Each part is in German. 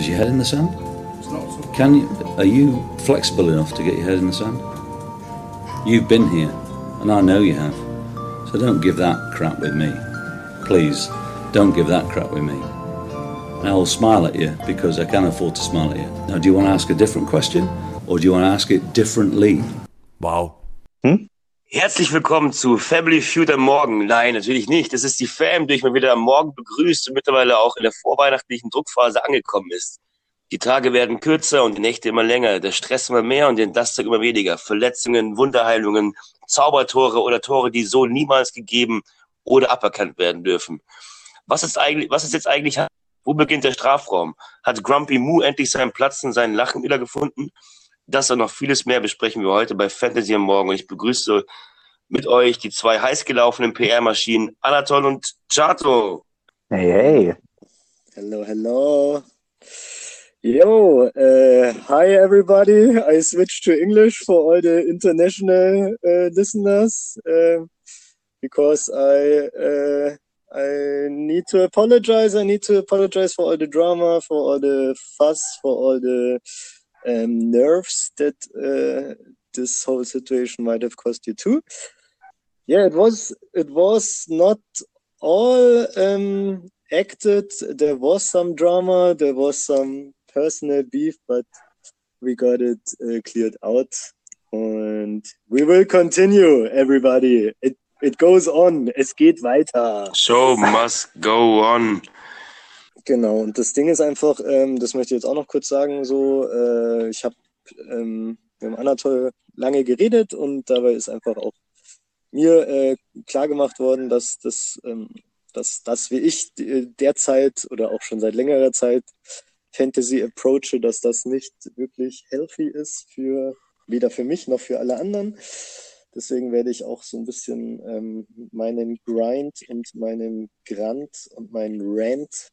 Is your head in the sand? Can you, are you flexible enough to get your head in the sand? You've been here, and I know you have. So don't give that crap with me. Please, don't give that crap with me. I'll smile at you because I can afford to smile at you. Now, do you want to ask a different question or do you want to ask it differently? Wow. Herzlich willkommen zu Family Feud am Morgen. Nein, natürlich nicht. Das ist die Fam, die ich mal wieder am Morgen begrüßt und mittlerweile auch in der vorweihnachtlichen Druckphase angekommen ist. Die Tage werden kürzer und die Nächte immer länger, der Stress immer mehr und die Entlastung immer weniger. Verletzungen, Wunderheilungen, Zaubertore oder Tore, die so niemals gegeben oder aberkannt werden dürfen. Was ist eigentlich, was ist jetzt eigentlich, wo beginnt der Strafraum? Hat Grumpy Moo endlich seinen Platz und seinen Lachen wieder gefunden? Das und noch vieles mehr besprechen wir heute bei Fantasy am Morgen und ich begrüße mit euch die zwei heiß gelaufenen PR-Maschinen Anatol und Chato. Hey, hey. Hello, hello. Yo, uh, hi everybody. I switched to English for all the international uh, listeners uh, because I uh, I need to apologize. I need to apologize for all the drama, for all the fuss, for all the um, nerves that uh, this whole situation might have cost you too. Yeah, it was it was not all um, acted. There was some drama. There was some personal beef, but we got it uh, cleared out. And we will continue, everybody. It, it goes on. Es geht weiter. Show must go on. Genau, und das Ding ist einfach, ähm, das möchte ich jetzt auch noch kurz sagen, so, äh, ich habe ähm, mit dem Anatol lange geredet und dabei ist einfach auch mir äh, klar gemacht worden, dass das, ähm, dass das wie ich derzeit oder auch schon seit längerer Zeit Fantasy approache, dass das nicht wirklich healthy ist für weder für mich noch für alle anderen. Deswegen werde ich auch so ein bisschen ähm, meinen Grind und meinen Grant und meinen Rant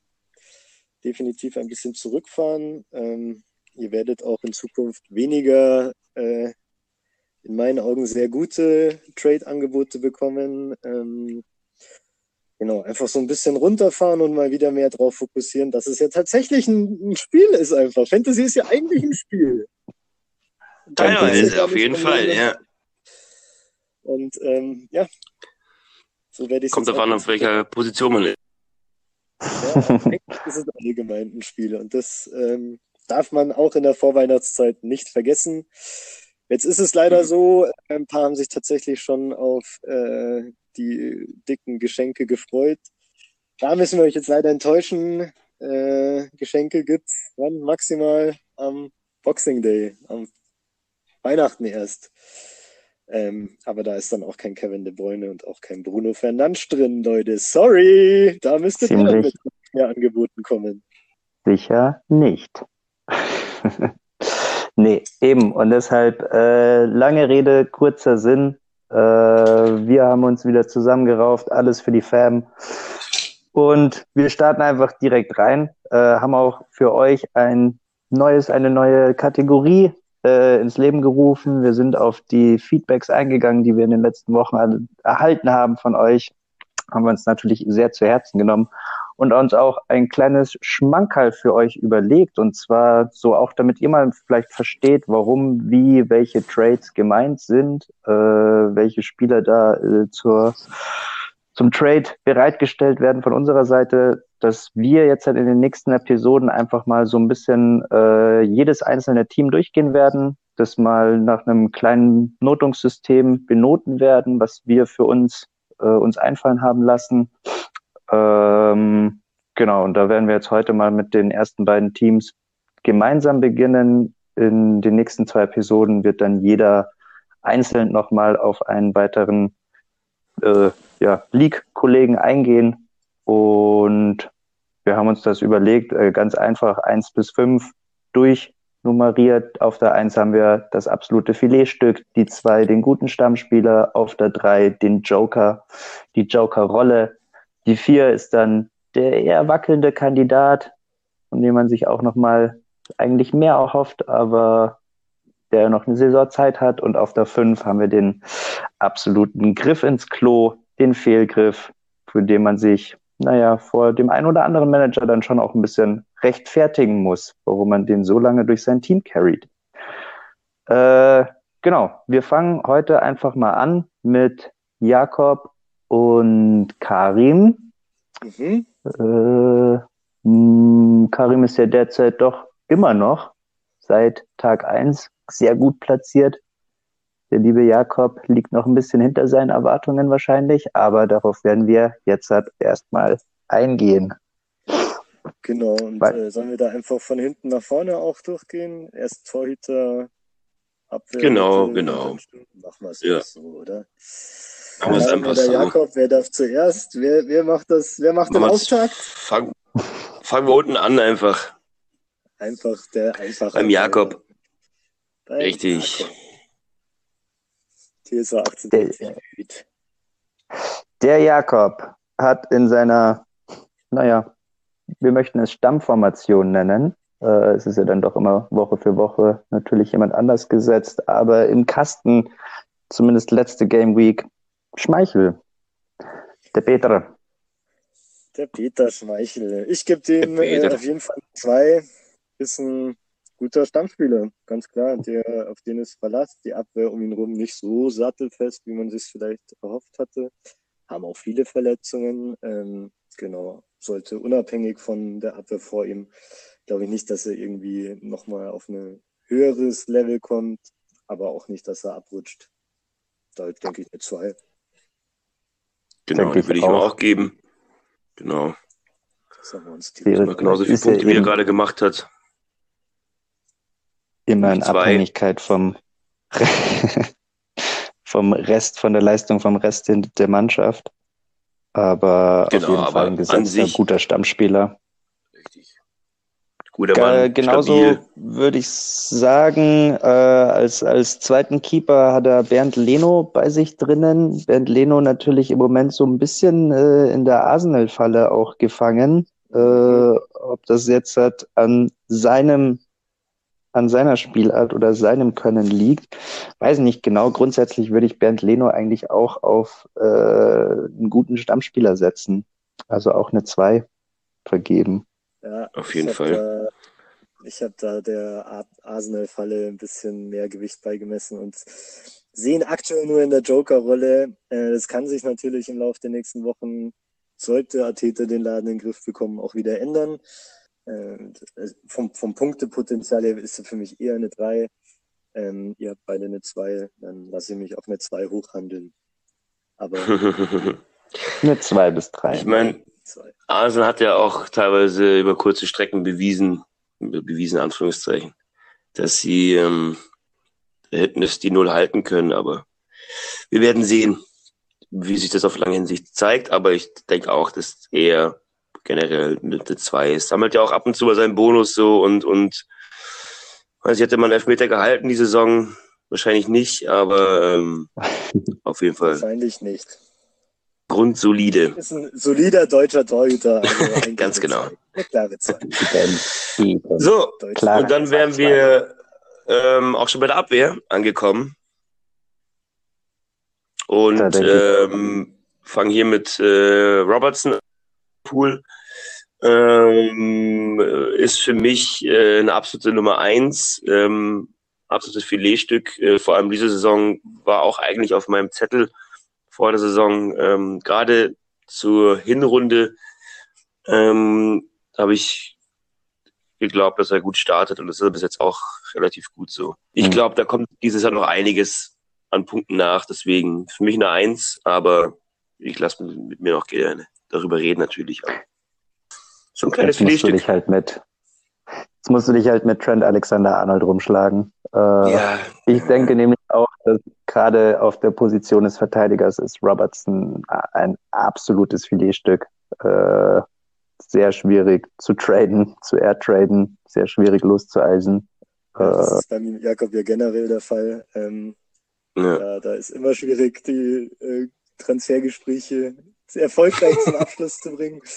definitiv ein bisschen zurückfahren. Ähm, ihr werdet auch in Zukunft weniger äh, in meinen Augen sehr gute Trade-Angebote bekommen. Ähm, Genau, einfach so ein bisschen runterfahren und mal wieder mehr drauf fokussieren, dass es ja tatsächlich ein, ein Spiel ist einfach. Fantasy ist ja eigentlich ein Spiel. Teilweise, auf jeden Fall, ja. Und ähm, ja, so werde ich Kommt davon, auf welcher Position man ist. Ja, es allgemein ein Spiel und das ähm, darf man auch in der Vorweihnachtszeit nicht vergessen. Jetzt ist es leider so, ein paar haben sich tatsächlich schon auf äh, die dicken Geschenke gefreut. Da müssen wir euch jetzt leider enttäuschen. Äh, Geschenke gibt's wann? Maximal am Boxing Day, am Weihnachten erst. Ähm, aber da ist dann auch kein Kevin De Bruyne und auch kein Bruno Fernandes drin, Leute. Sorry, da müsstet ihr dann mit mehr Angeboten kommen. Sicher nicht. nee, eben. Und deshalb äh, lange Rede, kurzer Sinn. Äh, wir haben uns wieder zusammengerauft, alles für die Fam. Und wir starten einfach direkt rein, äh, haben auch für euch ein neues, eine neue Kategorie äh, ins Leben gerufen. Wir sind auf die Feedbacks eingegangen, die wir in den letzten Wochen erhalten haben von euch. Haben wir uns natürlich sehr zu Herzen genommen und uns auch ein kleines Schmankerl für euch überlegt. Und zwar so auch, damit ihr mal vielleicht versteht, warum, wie, welche Trades gemeint sind, äh, welche Spieler da äh, zur, zum Trade bereitgestellt werden von unserer Seite, dass wir jetzt halt in den nächsten Episoden einfach mal so ein bisschen äh, jedes einzelne Team durchgehen werden, das mal nach einem kleinen Notungssystem benoten werden, was wir für uns äh, uns einfallen haben lassen ähm, genau, und da werden wir jetzt heute mal mit den ersten beiden Teams gemeinsam beginnen. In den nächsten zwei Episoden wird dann jeder einzeln nochmal auf einen weiteren äh, ja, League-Kollegen eingehen. Und wir haben uns das überlegt, äh, ganz einfach eins bis fünf durchnummeriert. Auf der eins haben wir das absolute Filetstück, die zwei den guten Stammspieler, auf der drei den Joker, die Joker-Rolle, die vier ist dann der eher wackelnde Kandidat, von dem man sich auch nochmal eigentlich mehr erhofft, aber der noch eine Saisonzeit hat. Und auf der fünf haben wir den absoluten Griff ins Klo, den Fehlgriff, für den man sich naja, vor dem einen oder anderen Manager dann schon auch ein bisschen rechtfertigen muss, warum man den so lange durch sein Team carried. Äh, genau, wir fangen heute einfach mal an mit Jakob und Karim. Mhm. Äh, mh, Karim ist ja derzeit doch immer noch seit Tag eins sehr gut platziert. Der liebe Jakob liegt noch ein bisschen hinter seinen Erwartungen wahrscheinlich, aber darauf werden wir jetzt halt erstmal eingehen. Genau, und äh, sollen wir da einfach von hinten nach vorne auch durchgehen? Erst Torhüter, Abwehr. Genau, genau. Machen wir es ja. so, oder? Machen wir es einfach so. Jakob, wer darf zuerst? Wer, wer macht das? Wer macht den Auftakt? Fangen fang wir unten an einfach. Einfach der einfache. Beim Jakob. Beim Richtig. Jakob. TSA 18. Der, der Jakob hat in seiner, naja, wir möchten es Stammformation nennen. Äh, es ist ja dann doch immer Woche für Woche natürlich jemand anders gesetzt, aber im Kasten, zumindest letzte Game Week, Schmeichel. Der Peter. Der Peter Schmeichel. Ich gebe dem äh, auf jeden Fall zwei. Ist ein guter Stammspieler, ganz klar. Der, auf den ist Verlass. Die Abwehr um ihn rum nicht so sattelfest, wie man sich vielleicht erhofft hatte. Haben auch viele Verletzungen. Ähm, genau. Sollte unabhängig von der Abwehr vor ihm, glaube ich nicht, dass er irgendwie nochmal auf ein höheres Level kommt, aber auch nicht, dass er abrutscht. Da denke ich eine zwei. Genau, die würde ich ihm auch geben. Genau. Das haben wir uns die genauso viele Punkte, wie er gerade gemacht hat. Immer in Abhängigkeit vom, vom Rest, von der Leistung vom Rest der Mannschaft. Aber genau, auf jeden Fall ein gesetzter, guter Stammspieler. Richtig. Guter Mann, Genauso würde ich sagen, äh, als, als zweiten Keeper hat er Bernd Leno bei sich drinnen. Bernd Leno natürlich im Moment so ein bisschen äh, in der Arsenal-Falle auch gefangen. Äh, ob das jetzt halt an seinem an seiner Spielart oder seinem Können liegt. Weiß nicht genau. Grundsätzlich würde ich Bernd Leno eigentlich auch auf äh, einen guten Stammspieler setzen. Also auch eine 2 vergeben. Ja, auf jeden Fall. Da, ich habe da der Arsenal-Falle ein bisschen mehr Gewicht beigemessen und sehen aktuell nur in der Joker-Rolle. Äh, das kann sich natürlich im Laufe der nächsten Wochen, sollte Ateta den Laden in den Griff bekommen, auch wieder ändern. Äh, vom, vom Punktepotenzial her ist es für mich eher eine 3. Ähm, ihr habt beide eine 2, dann lasse ich mich auf eine 2 hochhandeln. Aber eine 2 bis 3. Ich meine, Arsenal hat ja auch teilweise über kurze Strecken bewiesen, bewiesen Anführungszeichen, dass sie ähm, hätten es die Null halten können, aber wir werden sehen, wie sich das auf lange Hinsicht zeigt, aber ich denke auch, dass er generell Mitte 2 ist. Sammelt ja auch ab und zu mal seinen Bonus so und, und weiß ich, hätte man Elfmeter gehalten die Saison? Wahrscheinlich nicht, aber ähm, auf jeden Fall. Wahrscheinlich nicht. Grundsolide. Ist ein solider deutscher Torhüter. Also Ganz genau. Eine klare Zeit. so, Klar. und dann wären wir ähm, auch schon bei der Abwehr angekommen. Und ähm, fangen hier mit äh, Robertson Pool ähm, ist für mich äh, eine absolute Nummer eins, ähm, absolutes Filetstück. Äh, vor allem diese Saison war auch eigentlich auf meinem Zettel vor der Saison. Ähm, Gerade zur Hinrunde ähm, habe ich geglaubt, dass er gut startet und das ist bis jetzt auch relativ gut so. Ich mhm. glaube, da kommt dieses Jahr noch einiges an Punkten nach, deswegen für mich eine Eins, aber ich lasse mit mir noch gerne darüber reden natürlich. Aber so ein kleines jetzt musst du dich halt mit Jetzt musst du dich halt mit Trent Alexander Arnold rumschlagen. Äh, ja. Ich denke nämlich auch, dass gerade auf der Position des Verteidigers ist Robertson ein absolutes Filetstück. Äh, sehr schwierig zu traden, zu airtraden, sehr schwierig loszueisen. das äh, ist beim Jakob ja generell der Fall. Ähm, ja. Da, da, ist immer schwierig, die äh, Transfergespräche erfolgreich zum Abschluss zu bringen.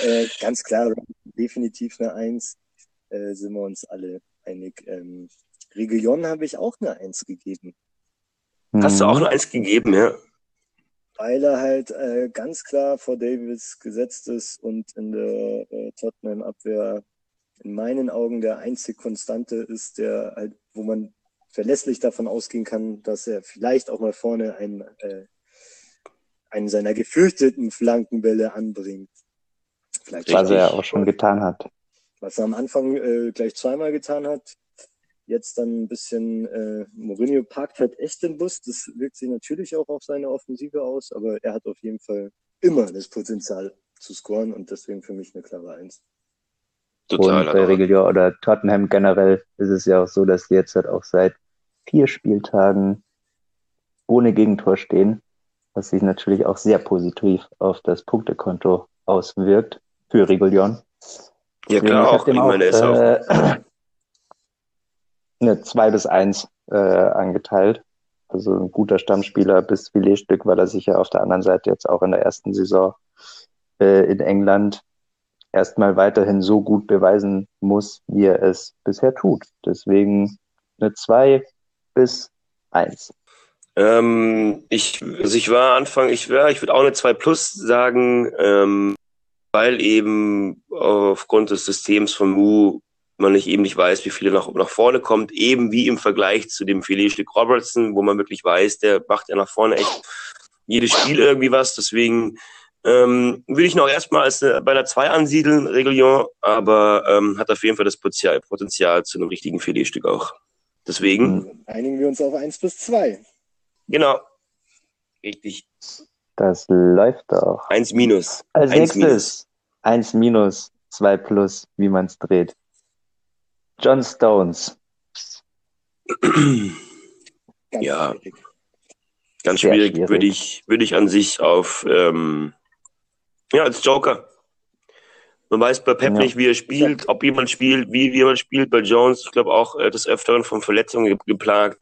Äh, ganz klar, definitiv eine Eins. Äh, sind wir uns alle einig. Ähm, Region habe ich auch eine Eins gegeben. Hast du auch eine Eins gegeben, ja? weil er halt äh, ganz klar vor Davis gesetzt ist und in der äh, Tottenham-Abwehr in meinen Augen der einzig Konstante ist, der halt, wo man verlässlich davon ausgehen kann, dass er vielleicht auch mal vorne einen, äh, einen seiner gefürchteten Flankenbälle anbringt. Vielleicht was er ja auch schon getan hat. Was er am Anfang äh, gleich zweimal getan hat. Jetzt dann ein bisschen, äh, Mourinho parkt halt echt den Bus. Das wirkt sich natürlich auch auf seine Offensive aus, aber er hat auf jeden Fall immer das Potenzial zu scoren und deswegen für mich eine klare Eins. Total. Und bei Regulier oder Tottenham generell ist es ja auch so, dass die jetzt halt auch seit vier Spieltagen ohne Gegentor stehen, was sich natürlich auch sehr positiv auf das Punktekonto auswirkt für Regulion. Ja klar, auch. Ich meine, auch äh, eine 2 bis 1 äh, angeteilt. Also ein guter Stammspieler bis Filetstück, weil er sich ja auf der anderen Seite jetzt auch in der ersten Saison äh, in England erstmal weiterhin so gut beweisen muss, wie er es bisher tut. Deswegen eine 2 bis 1. Ähm, ich, also ich war Anfang, ich wäre, ich würde auch eine 2 plus sagen, ähm, weil eben aufgrund des Systems von Mu man nicht eben nicht weiß, wie viele nach, nach vorne kommt, eben wie im Vergleich zu dem Filetstück Robertson, wo man wirklich weiß, der macht ja nach vorne echt jedes Spiel irgendwie was. Deswegen ähm, würde ich noch erstmal als eine, bei einer 2 ansiedeln, Regulion, aber ähm, hat auf jeden Fall das Potenzial, Potenzial zu einem richtigen Filetstück auch. Deswegen. Einigen wir uns auf 1 bis 2. Genau. Richtig. Das läuft auch. 1 minus. Als eins nächstes 1 minus, 2 plus, wie man es dreht. John Stones. ja. Ganz schwierig, schwierig, würde ich, würde ich an sich auf ähm, ja, als Joker. Man weiß bei Pep ja. nicht, wie er spielt, ob jemand spielt, wie, wie jemand spielt. Bei Jones, ich glaube auch äh, des Öfteren von Verletzungen geplagt.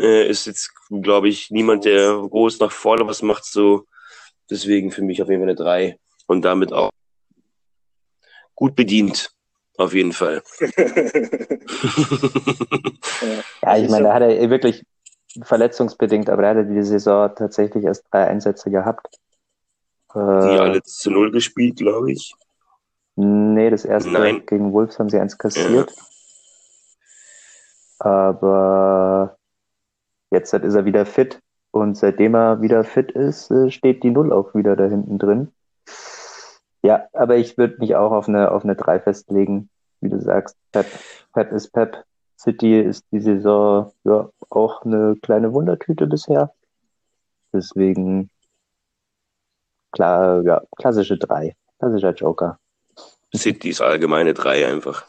Äh, ist jetzt, glaube ich, niemand, der groß nach vorne was macht. So, deswegen für mich auf jeden Fall eine 3 und damit auch gut bedient. Auf jeden Fall. ja, ich meine, da hat er wirklich verletzungsbedingt, aber er hatte die Saison tatsächlich erst drei Einsätze gehabt. Die äh, alle zu Null gespielt, glaube ich. Nee, das erste Nein. gegen Wolves haben sie eins kassiert. Ja. Aber jetzt ist er wieder fit und seitdem er wieder fit ist, äh, steht die Null auch wieder da hinten drin. Ja, aber ich würde mich auch auf eine, auf eine 3 festlegen. Wie du sagst, Pep, Pep ist Pep. City ist die Saison ja auch eine kleine Wundertüte bisher. Deswegen klar, ja, klassische 3. Klassischer Joker. City ist allgemeine 3 einfach.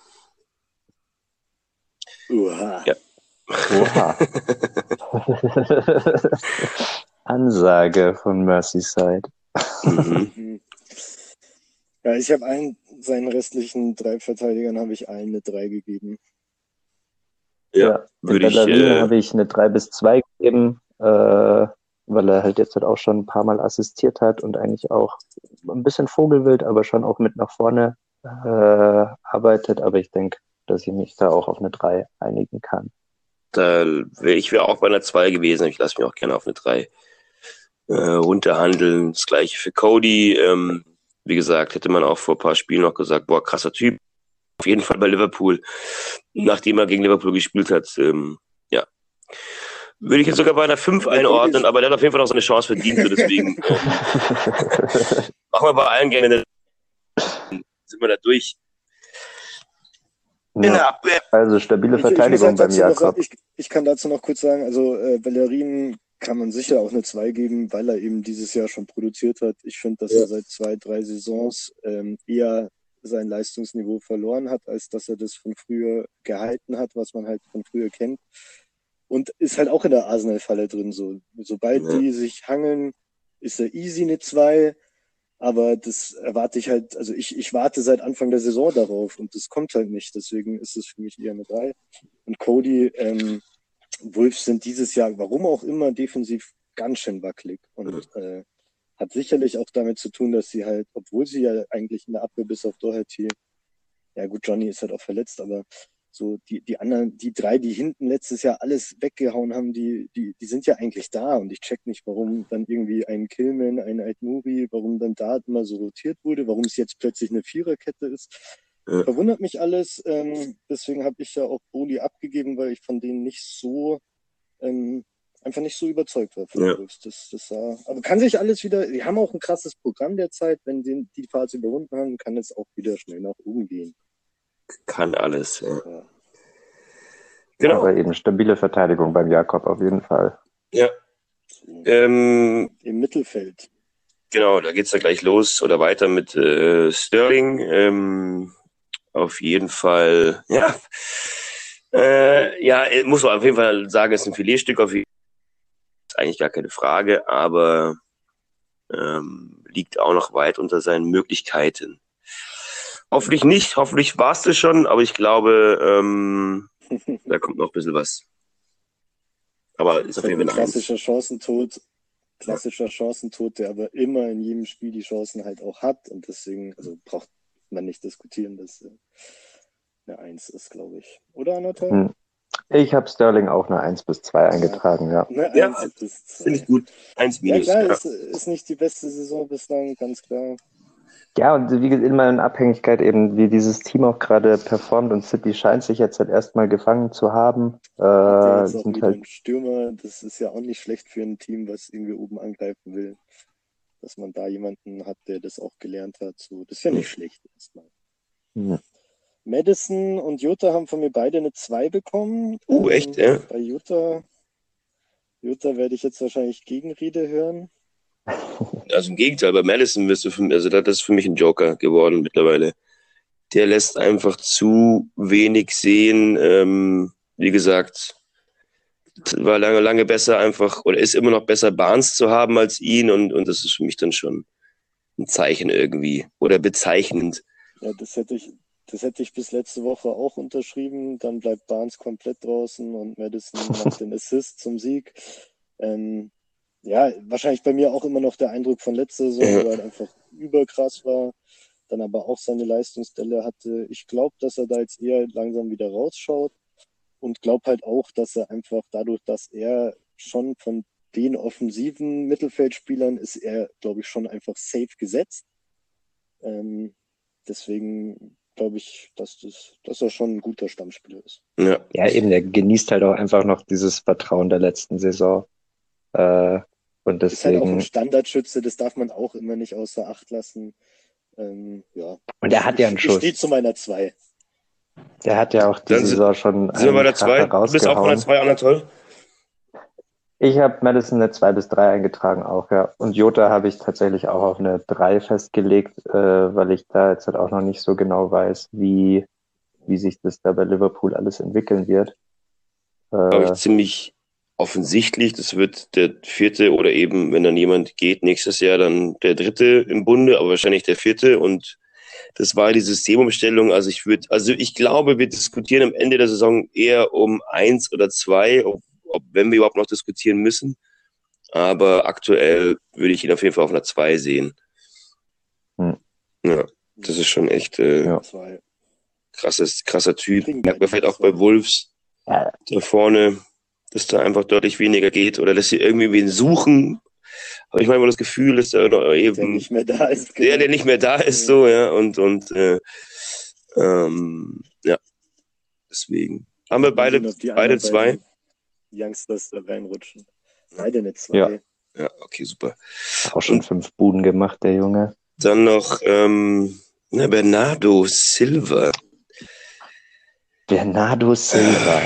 Uha. Ja. Oha. Ansage von Merseyside. Mhm. Ja, ich habe allen seinen restlichen drei Verteidigern habe ich allen eine 3 gegeben. Ja, ja würde ich. Äh... habe ich eine 3 bis 2 gegeben, äh, weil er halt jetzt halt auch schon ein paar Mal assistiert hat und eigentlich auch ein bisschen Vogelwild, aber schon auch mit nach vorne äh, arbeitet. Aber ich denke, dass ich mich da auch auf eine 3 einigen kann. Da wär, ich wäre auch bei einer 2 gewesen. Ich lasse mich auch gerne auf eine 3 äh, runterhandeln. Das gleiche für Cody. Ähm, wie gesagt, hätte man auch vor ein paar Spielen noch gesagt, boah, krasser Typ. Auf jeden Fall bei Liverpool, nachdem er gegen Liverpool gespielt hat. Ähm, ja. Würde ich jetzt sogar bei einer 5 einordnen, aber der hat auf jeden Fall noch seine Chance verdient. Deswegen äh, machen wir bei allen gerne. Sind wir da durch. Ja. Also stabile Verteidigung beim Jakob. Ich, ich, kann dazu noch kurz sagen, also äh, Bellerin kann man sicher auch eine 2 geben, weil er eben dieses Jahr schon produziert hat. Ich finde, dass ja. er seit zwei, drei Saisons ähm, eher sein Leistungsniveau verloren hat, als dass er das von früher gehalten hat, was man halt von früher kennt. Und ist halt auch in der Arsenal-Falle drin. So. Sobald ja. die sich hangeln, ist er easy eine 2. Aber das erwarte ich halt, also ich, ich warte seit Anfang der Saison darauf und das kommt halt nicht. Deswegen ist es für mich eher eine 3. Und Cody, ähm, Wolves sind dieses Jahr, warum auch immer, defensiv ganz schön wackelig und äh, hat sicherlich auch damit zu tun, dass sie halt, obwohl sie ja eigentlich in der Abwehr bis auf Doherty, ja gut, Johnny ist halt auch verletzt, aber So, die, die anderen, die drei, die hinten letztes Jahr alles weggehauen haben, die, die, die sind ja eigentlich da. Und ich check nicht, warum dann irgendwie ein Killman, ein Aitnuri, warum dann da immer so rotiert wurde, warum es jetzt plötzlich eine Viererkette ist. Ja. Verwundert mich alles. Ähm, deswegen habe ich ja auch Boli abgegeben, weil ich von denen nicht so ähm, einfach nicht so überzeugt war. Ja. Das, das sah, aber kann sich alles wieder, die haben auch ein krasses Programm derzeit, wenn die die Phase überwunden haben, kann es auch wieder schnell nach oben gehen. Kann alles, ja. Genau. Aber eben stabile Verteidigung beim Jakob auf jeden Fall. Ja. Ähm, Im Mittelfeld. Genau, da geht's ja gleich los oder weiter mit äh, Sterling. Ähm, auf jeden Fall, ja. Äh, ja, muss man auf jeden Fall sagen, ist ein Filetstück auf jeden Fall. Eigentlich gar keine Frage, aber ähm, liegt auch noch weit unter seinen Möglichkeiten. Hoffentlich nicht, hoffentlich war's das schon, aber ich glaube, ähm, da kommt noch ein bisschen was. Aber ist auf jeden Fall ein klassischer Chancentod, klassischer Chancentod, der aber immer in jedem Spiel die Chancen halt auch hat und deswegen, also braucht man nicht diskutieren, dass äh, eine Eins ist, glaube ich. Oder Anatol? Hm. Ich habe Sterling auch eine 1 bis 2 eingetragen, ja. Eine ja, finde ich gut. 1 minus. Ja, klar, ja. Ist, ist nicht die beste Saison bislang, ganz klar. Ja, und wie gesagt, immer in Abhängigkeit eben, wie dieses Team auch gerade performt und City scheint sich jetzt halt erstmal gefangen zu haben. Äh, sind halt Stürmer, das ist ja auch nicht schlecht für ein Team, was irgendwie oben angreifen will. Dass man da jemanden hat, der das auch gelernt hat. So, das ist ja nicht schlecht erstmal. Mhm. Madison und Jutta haben von mir beide eine 2 bekommen. Oh, uh, echt, ja? Bei Jutta, Jutta werde ich jetzt wahrscheinlich Gegenrede hören. Also im Gegenteil, bei Madison bist du für mich, also das ist für mich ein Joker geworden mittlerweile. Der lässt einfach zu wenig sehen. Ähm, wie gesagt, war lange, lange besser einfach, oder ist immer noch besser, Barnes zu haben als ihn und, und das ist für mich dann schon ein Zeichen irgendwie oder bezeichnend. Ja, das hätte ich, das hätte ich bis letzte Woche auch unterschrieben. Dann bleibt Barnes komplett draußen und Madison macht den Assist zum Sieg. Ähm, ja, wahrscheinlich bei mir auch immer noch der Eindruck von letzter Saison, ja. weil er einfach überkrass war, dann aber auch seine Leistungsstelle hatte. Ich glaube, dass er da jetzt eher langsam wieder rausschaut und glaube halt auch, dass er einfach dadurch, dass er schon von den offensiven Mittelfeldspielern ist er, glaube ich, schon einfach safe gesetzt. Ähm, deswegen glaube ich, dass, das, dass er schon ein guter Stammspieler ist. Ja. ja, eben, der genießt halt auch einfach noch dieses Vertrauen der letzten Saison. Äh, und deswegen, ist halt auch ein Standardschütze, das darf man auch immer nicht außer Acht lassen. Ähm, ja. Und er hat ja einen Schuss. Steht zu meiner 2. Der hat ja auch die Dann Saison schon. Sind wir bei der 2? Du bist auch bei der 2, Anatol? Ich habe Madison eine 2 bis 3 eingetragen auch, ja. Und Jota habe ich tatsächlich auch auf eine 3 festgelegt, äh, weil ich da jetzt halt auch noch nicht so genau weiß, wie, wie sich das da bei Liverpool alles entwickeln wird. Äh, Glaube ich ziemlich offensichtlich, das wird der vierte oder eben, wenn dann jemand geht, nächstes Jahr dann der dritte im Bunde, aber wahrscheinlich der vierte und das war die Systemumstellung. Also ich würde, also ich glaube, wir diskutieren am Ende der Saison eher um eins oder zwei, ob, ob wenn wir überhaupt noch diskutieren müssen. Aber aktuell würde ich ihn auf jeden Fall auf einer zwei sehen. Hm. Ja, das ist schon echt äh, ja. krasses, krasser Typ. Merkt man vielleicht auch bei Wolves da vorne dass da einfach deutlich weniger geht oder dass sie irgendwie wen suchen. Aber ich meine, das Gefühl ist, da eben der nicht mehr da ist. Der, der nicht mehr da ist, so ja und und äh, ähm, ja, deswegen haben wir beide beide zwei Youngsters da reinrutschen. Beide eine zwei. Ja. ja, okay, super. Auch schon und, fünf Buden gemacht, der Junge. Dann noch ähm, na, Bernardo Silva. Bernardo Silva.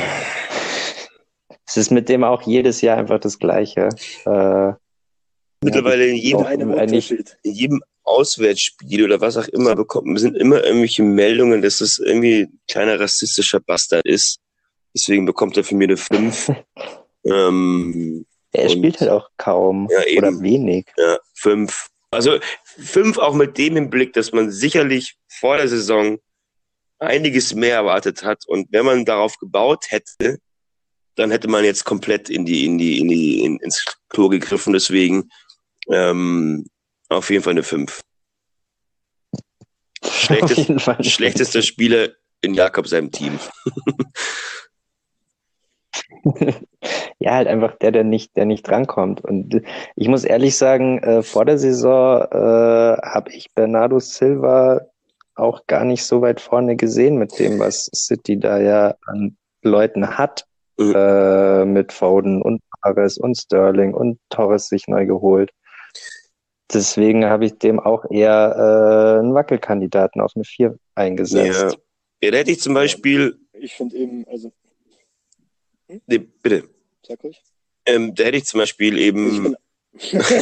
Es ist mit dem auch jedes Jahr einfach das Gleiche. Äh, Mittlerweile in jedem, in jedem Auswärtsspiel oder was auch immer bekommt, sind immer irgendwelche Meldungen, dass es irgendwie ein kleiner rassistischer Bastard ist. Deswegen bekommt er für mich eine 5. ähm, er spielt halt auch kaum ja, eben, oder wenig. Ja, 5. Also 5 auch mit dem im Blick, dass man sicherlich vor der Saison einiges mehr erwartet hat. Und wenn man darauf gebaut hätte, dann hätte man jetzt komplett in die, in die, in die, in, ins Klo gegriffen. Deswegen ähm, auf jeden Fall eine 5. Schlechtest, schlechtester Spieler in Jakob seinem Team. ja, halt einfach der, der nicht, der nicht drankommt. Und ich muss ehrlich sagen, äh, vor der Saison äh, habe ich Bernardo Silva auch gar nicht so weit vorne gesehen mit dem, was City da ja an Leuten hat. Mhm. Äh, mit Foden und Paris und Sterling und Torres sich neu geholt. Deswegen habe ich dem auch eher äh, einen Wackelkandidaten auf eine 4 eingesetzt. Ja. ja, da hätte ich zum Beispiel. Ich finde eben, also hm? Nee, bitte. Sag ruhig. Ähm, da hätte ich zum Beispiel eben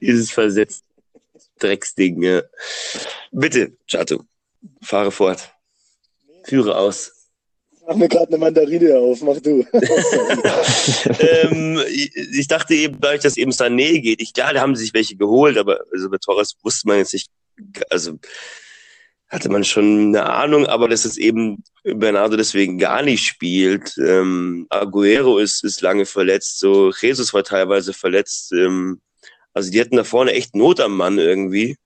dieses versetzt Drecksding. Ja. Bitte, Chato, fahre fort. Führe aus. Mach mir gerade eine Mandarine auf, mach du. ähm, ich, dachte eben, dadurch, dass eben Sané geht, ich, klar, da haben sich welche geholt, aber also bei Torres wusste man jetzt nicht, also hatte man schon eine Ahnung, aber dass es eben Bernardo deswegen gar nicht spielt. Ähm, Aguero ist, ist lange verletzt, so Jesus war teilweise verletzt. Ähm, also die hatten da vorne echt Not am Mann irgendwie.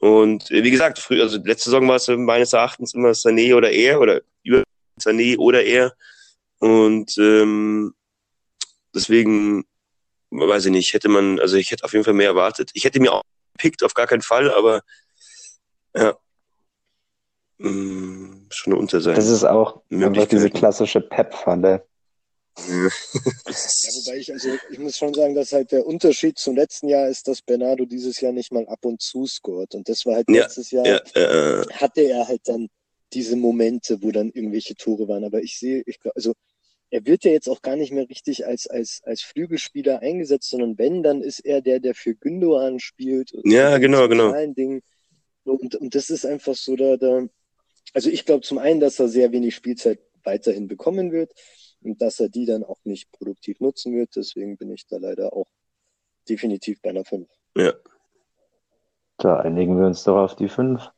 Und äh, wie gesagt, früh, also letzte Saison war es meines Erachtens immer Sané oder er oder über Sané oder er. Und ähm, deswegen, weiß ich nicht, hätte man, also ich hätte auf jeden Fall mehr erwartet. Ich hätte mir auch gepickt, auf gar keinen Fall, aber ja, Mm, schon eine Unterseite. Das ist auch einfach diese klassische Pep-Falle. Ja. wobei ich, also ich muss schon sagen, dass halt der Unterschied zum letzten Jahr ist, dass Bernardo dieses Jahr nicht mal ab und zu scoret. Und das war halt ja, letztes Jahr, ja, äh, hatte er halt dann diese Momente, wo dann irgendwelche Tore waren. Aber ich sehe, ich glaube, also er wird ja jetzt auch gar nicht mehr richtig als, als, als Flügelspieler eingesetzt, sondern wenn, dann ist er der, der für Gündogan spielt. Ja, genau, genau. Ding. Und, und das ist einfach so, da, da, also ich glaube zum einen, dass er sehr wenig Spielzeit weiterhin bekommen wird und dass er die dann auch nicht produktiv nutzen wird. Deswegen bin ich da leider auch definitiv bei einer 5. Ja. Da einigen wir uns doch auf die 5.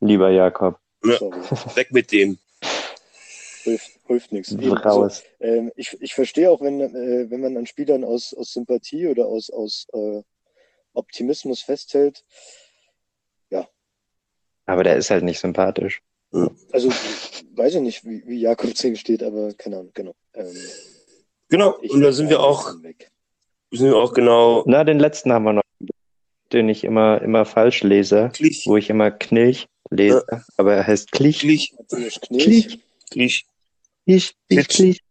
Lieber Jakob. Ja. Weg mit dem. Hilft, hilft nichts. Also, ähm, ich, ich verstehe auch, wenn, äh, wenn man an Spielern aus, aus Sympathie oder aus, aus äh, Optimismus festhält, aber der ist halt nicht sympathisch. Also, weiß ich nicht, wie, wie Jakob Zing steht, aber keine Ahnung, genau. Ähm, genau, und da sind wir auch, sind wir auch genau. Na, den letzten haben wir noch, den ich immer, immer falsch lese, Klich. wo ich immer Knilch lese, ja. aber er heißt Klich. Klich. Klich. Klich. Klich. Ich, ich, Klich.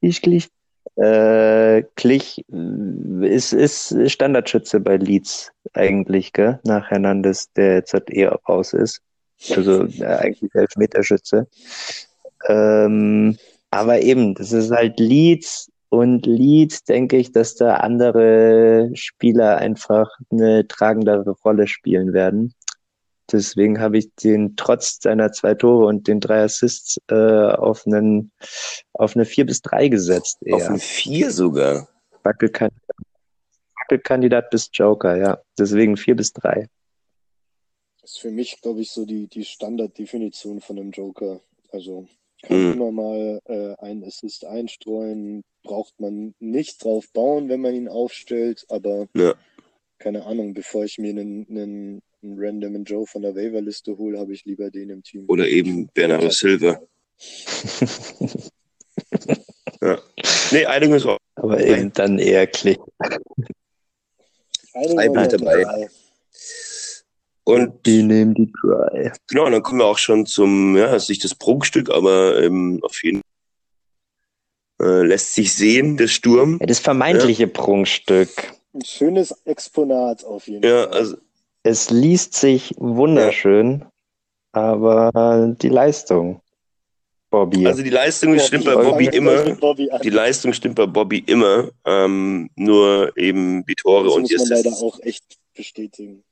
Ich, Klich. Äh, Klich ist, ist Standardschütze bei Leeds eigentlich, gell? Nach Hernandez, der jetzt halt eher raus ist. Also äh, eigentlich Elfmeterschütze. Ähm, aber eben, das ist halt Leeds und Leeds denke ich, dass da andere Spieler einfach eine tragendere Rolle spielen werden. Deswegen habe ich den trotz seiner zwei Tore und den drei Assists äh, auf einen auf eine vier bis drei gesetzt. Eher. Auf eine vier sogar. Wackelkandidat, Wackelkandidat bis Joker, ja. Deswegen vier bis drei. Das ist für mich, glaube ich, so die, die Standarddefinition von einem Joker. Also kann mhm. immer mal äh, einen Assist einstreuen, braucht man nicht drauf bauen, wenn man ihn aufstellt, aber ja. keine Ahnung, bevor ich mir einen, einen einen random Joe von der Waiverliste hole, habe ich lieber den im Team. Oder eben Bernardo Silva. ja. Nee, einigung ist auch. Aber eben dann eher Klick. Drei bin dabei. Und die nehmen die Dry. Genau, dann kommen wir auch schon zum, ja, das ist nicht das Prunkstück, aber ähm, auf jeden Fall äh, lässt sich sehen, der Sturm. Ja, das vermeintliche ja. Prunkstück. Ein schönes Exponat auf jeden ja, Fall. Ja, also es liest sich wunderschön, aber die Leistung, Bobby. Also die Leistung Bobby, stimmt bei Bobby immer. Bobby die Leistung stimmt bei Bobby immer. Ähm, nur eben die Tore das und muss man leider auch echt bestätigen.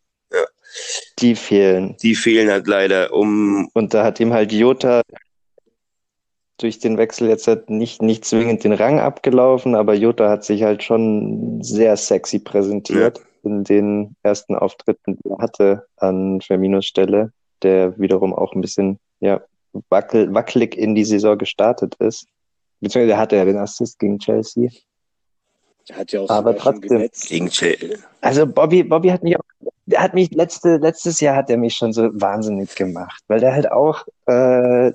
Die fehlen. Die fehlen halt leider. Um und da hat ihm halt Jota durch den Wechsel jetzt halt nicht, nicht zwingend den Rang abgelaufen, aber Jota hat sich halt schon sehr sexy präsentiert. Ja in den ersten Auftritten, die er hatte an Firminos Stelle, der wiederum auch ein bisschen ja, wackel, wackelig in die Saison gestartet ist. Beziehungsweise hatte er den Assist gegen Chelsea. Er hat ja auch aber trotzdem gegen Chelsea. Also Bobby, Bobby hat mich auch der hat mich letzte, letztes Jahr hat er mich schon so wahnsinnig gemacht, weil der halt auch äh,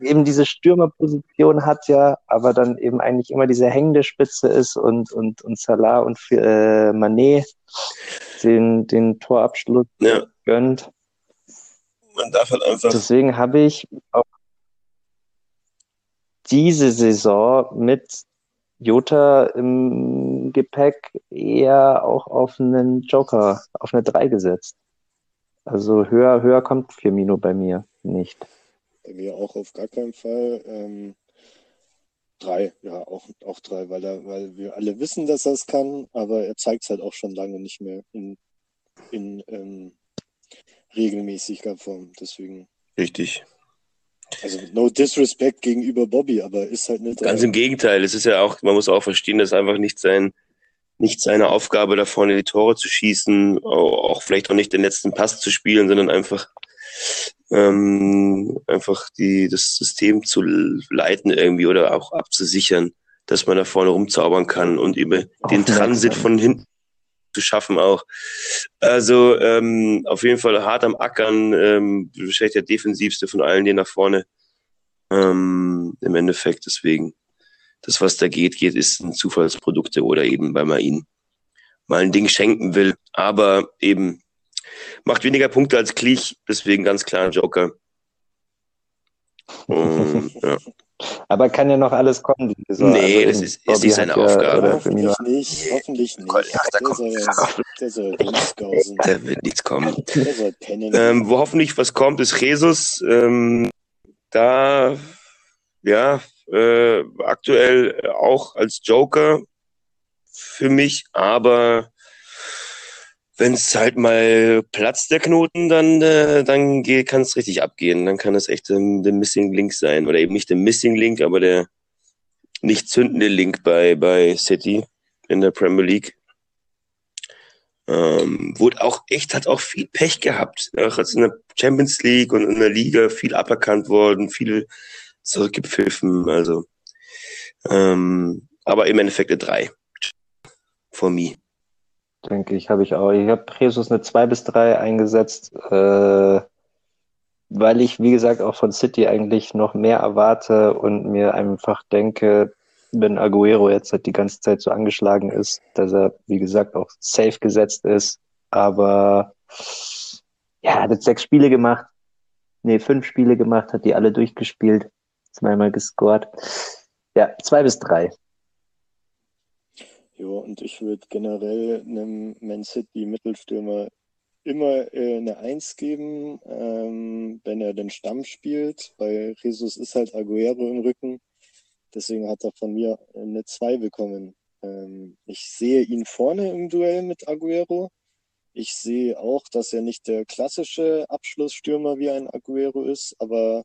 eben diese Stürmerposition hat ja, aber dann eben eigentlich immer diese hängende Spitze ist und und und Salah und äh, Manet den den Torabschluss Ja, gönnt. man darf halt einfach. Deswegen habe ich auch diese Saison mit Jota im Gepäck eher auch auf einen Joker, auf eine 3 gesetzt. Also höher, höher kommt Firmino bei mir nicht. Bei mir auch auf gar keinen Fall. Ähm, drei, ja, auch, auch drei, weil er, weil wir alle wissen, dass er es kann, aber er zeigt es halt auch schon lange nicht mehr in, in ähm, regelmäßiger Form. Deswegen, Richtig. also no disrespect gegenüber Bobby, aber ist halt nicht. Ganz im Gegenteil. Es ist ja auch, man muss auch verstehen, dass einfach nicht sein, nicht seine Aufgabe da vorne die Tore zu schießen, au- auch vielleicht auch nicht den letzten Pass zu spielen, sondern einfach, ähm, einfach die, das System zu leiten irgendwie oder auch abzusichern, dass man da vorne rumzaubern kann und über den. Transit von hinten zu schaffen auch. Also ähm, auf jeden Fall hart am Ackern, ähm, wahrscheinlich der defensivste von allen, die nach vorne ähm, im Endeffekt. Deswegen, das, was da geht, geht, ist ein Zufallsprodukte oder eben, weil man ihn mal ein Ding schenken will. Aber eben macht weniger Punkte als Klich, deswegen ganz klar ein Joker. Und, ja. Aber kann ja noch alles kommen. Saison. Nee, Also das ist- ist Bobby nicht seine Aufgabe. Hoffentlich nicht, hoffentlich nicht. Ach, da Der soll, der soll. Da wird nichts kommen. Der soll pennen. Ähm, wo hoffentlich was kommt, ist Jesus. Ähm, da, ja, äh, aktuell auch als Joker für mich, aber wenn es halt mal platzt, der Knoten, dann, äh, dann kann es richtig abgehen. Dann kann es echt ähm, der Missing Link sein. Oder eben nicht der Missing Link, aber der nicht zündende Link bei, bei City in der Premier League. Ähm, wurde auch echt, hat auch viel Pech gehabt. Auch als in der Champions League und in der Liga viel aberkannt worden, viel zurückgepfiffen. Also, ähm, aber im Endeffekt eine 3. For me. denke ich, habe ich auch. Ich habe Jesus eine 2 bis 3 eingesetzt, äh, weil ich, wie gesagt, auch von City eigentlich noch mehr erwarte und mir einfach denke, wenn Aguero jetzt halt die ganze Zeit so angeschlagen ist, dass er, wie gesagt, auch safe gesetzt ist, aber ja, hat jetzt sechs Spiele gemacht, nee, fünf Spiele gemacht, hat die alle durchgespielt, zweimal gescored. Ja, zwei bis drei. Ja, und ich würde generell einem Man City Mittelstürmer immer äh, eine Eins geben, ähm, wenn er den Stamm spielt. Bei Jesus ist halt Aguero im Rücken. Deswegen hat er von mir eine Zwei bekommen. Ähm, ich sehe ihn vorne im Duell mit Aguero. Ich sehe auch, dass er nicht der klassische Abschlussstürmer wie ein Aguero ist, aber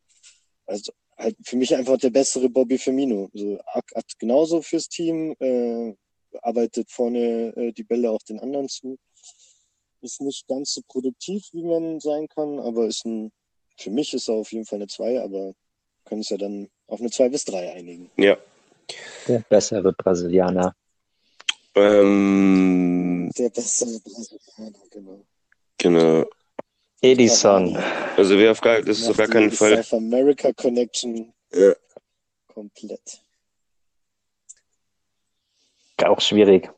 also halt für mich einfach der bessere Bobby Firmino. So, hat hat genauso fürs Team, äh, arbeitet vorne äh, die Bälle auch den anderen zu. Ist nicht ganz so produktiv, wie man sein kann, aber ist ein, für mich ist er auf jeden Fall eine 2, aber können es ja dann auf eine 2 bis 3 einigen. Ja. Der bessere Brasilianer. Ähm, Der bessere Brasilianer, genau. genau. Edison. Also wer auf gar, das ist auf gar keinen Fall. South America Connection Ja. komplett. Auch schwierig.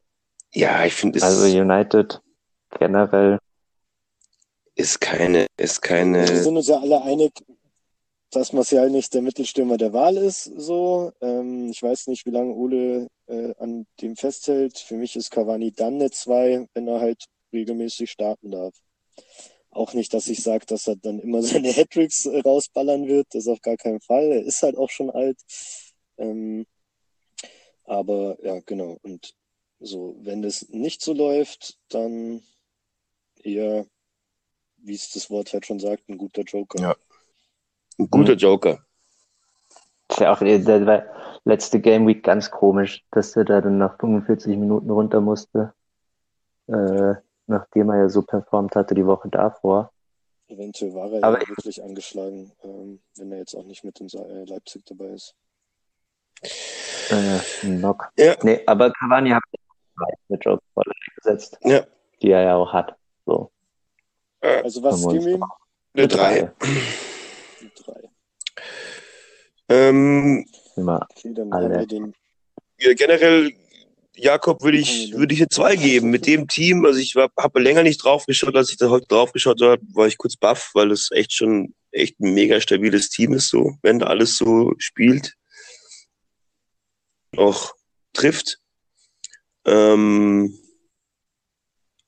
Ja, ich finde, es Also United generell. ist keine, ist Wir keine, sind uns ja alle einig, dass Martial nicht der Mittelstürmer der Wahl ist. So, ähm, ich weiß nicht, wie lange Ole äh, an dem festhält. Für mich ist Cavani dann eine 2, wenn er halt regelmäßig starten darf. Auch nicht, dass ich sage, dass er dann immer seine Hattricks äh, rausballern wird. Das auf gar keinen Fall. Er ist halt auch schon alt. Ähm, aber ja, genau. Und so, wenn das nicht so läuft, dann eher, wie es das Wort halt schon sagt, ein guter Joker. Ja. ein guter Joker. Ist ja auch äh, der, der letzte Game Week ganz komisch, dass der da dann nach 45 Minuten runter musste. Äh, nachdem er ja so performt hatte die Woche davor. Eventuell war er Aber- ja wirklich angeschlagen, ähm, wenn er jetzt auch nicht mit in äh, Leipzig dabei ist. Äh, Knock. Ja. Nee, aber Cavani hat eine Joker eingesetzt, Ja. die er ja auch hat. So. Also was geben wir ihm? Eine 3. Drei. Eine drei. Ähm, Immer. Okay, dann Alle. haben wir den. ja, generell, Jakob, würde ich, würde ich eine 2 geben. Mit dem Team, also ich habe länger nicht drauf geschaut, als ich da heute drauf geschaut habe, war ich kurz baff, weil es echt schon echt ein mega stabiles Team ist, so, wenn da alles so spielt. Auch trifft. Ähm,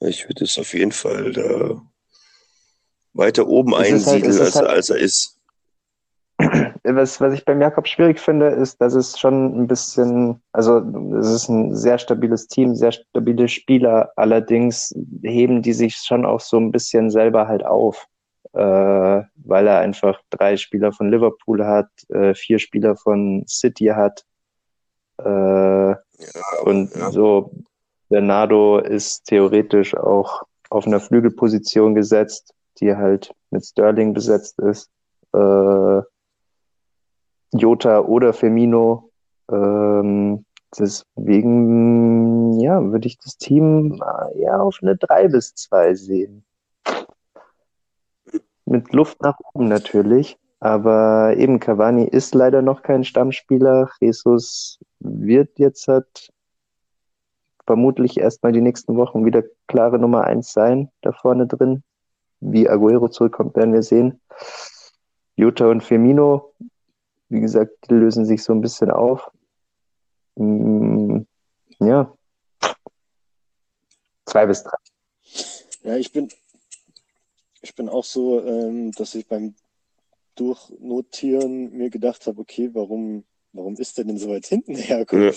ich würde es auf jeden Fall da weiter oben halt- einsiedeln, als, er, halt- als er ist. Was, was ich beim Jakob schwierig finde, ist, dass es schon ein bisschen, also es ist ein sehr stabiles Team, sehr stabile Spieler, allerdings heben die sich schon auch so ein bisschen selber halt auf, äh, weil er einfach drei Spieler von Liverpool hat, äh, vier Spieler von City hat äh, und ja. so Bernardo ist theoretisch auch auf einer Flügelposition gesetzt, die halt mit Sterling besetzt ist. Äh, Jota oder Firmino. Ähm, deswegen, ja, würde ich das Team eher auf eine 3 bis 2 sehen. Mit Luft nach oben natürlich. Aber eben Cavani ist leider noch kein Stammspieler. Jesus wird jetzt halt vermutlich erstmal die nächsten Wochen wieder klare Nummer 1 sein, da vorne drin. Wie Aguero zurückkommt, werden wir sehen. Jota und Firmino, wie gesagt, die lösen sich so ein bisschen auf. Mm, ja. Zwei bis drei. Ja, ich bin, ich bin auch so, ähm, dass ich beim Durchnotieren mir gedacht habe, okay, warum, warum ist der denn so weit hinten hergekommen? Ja.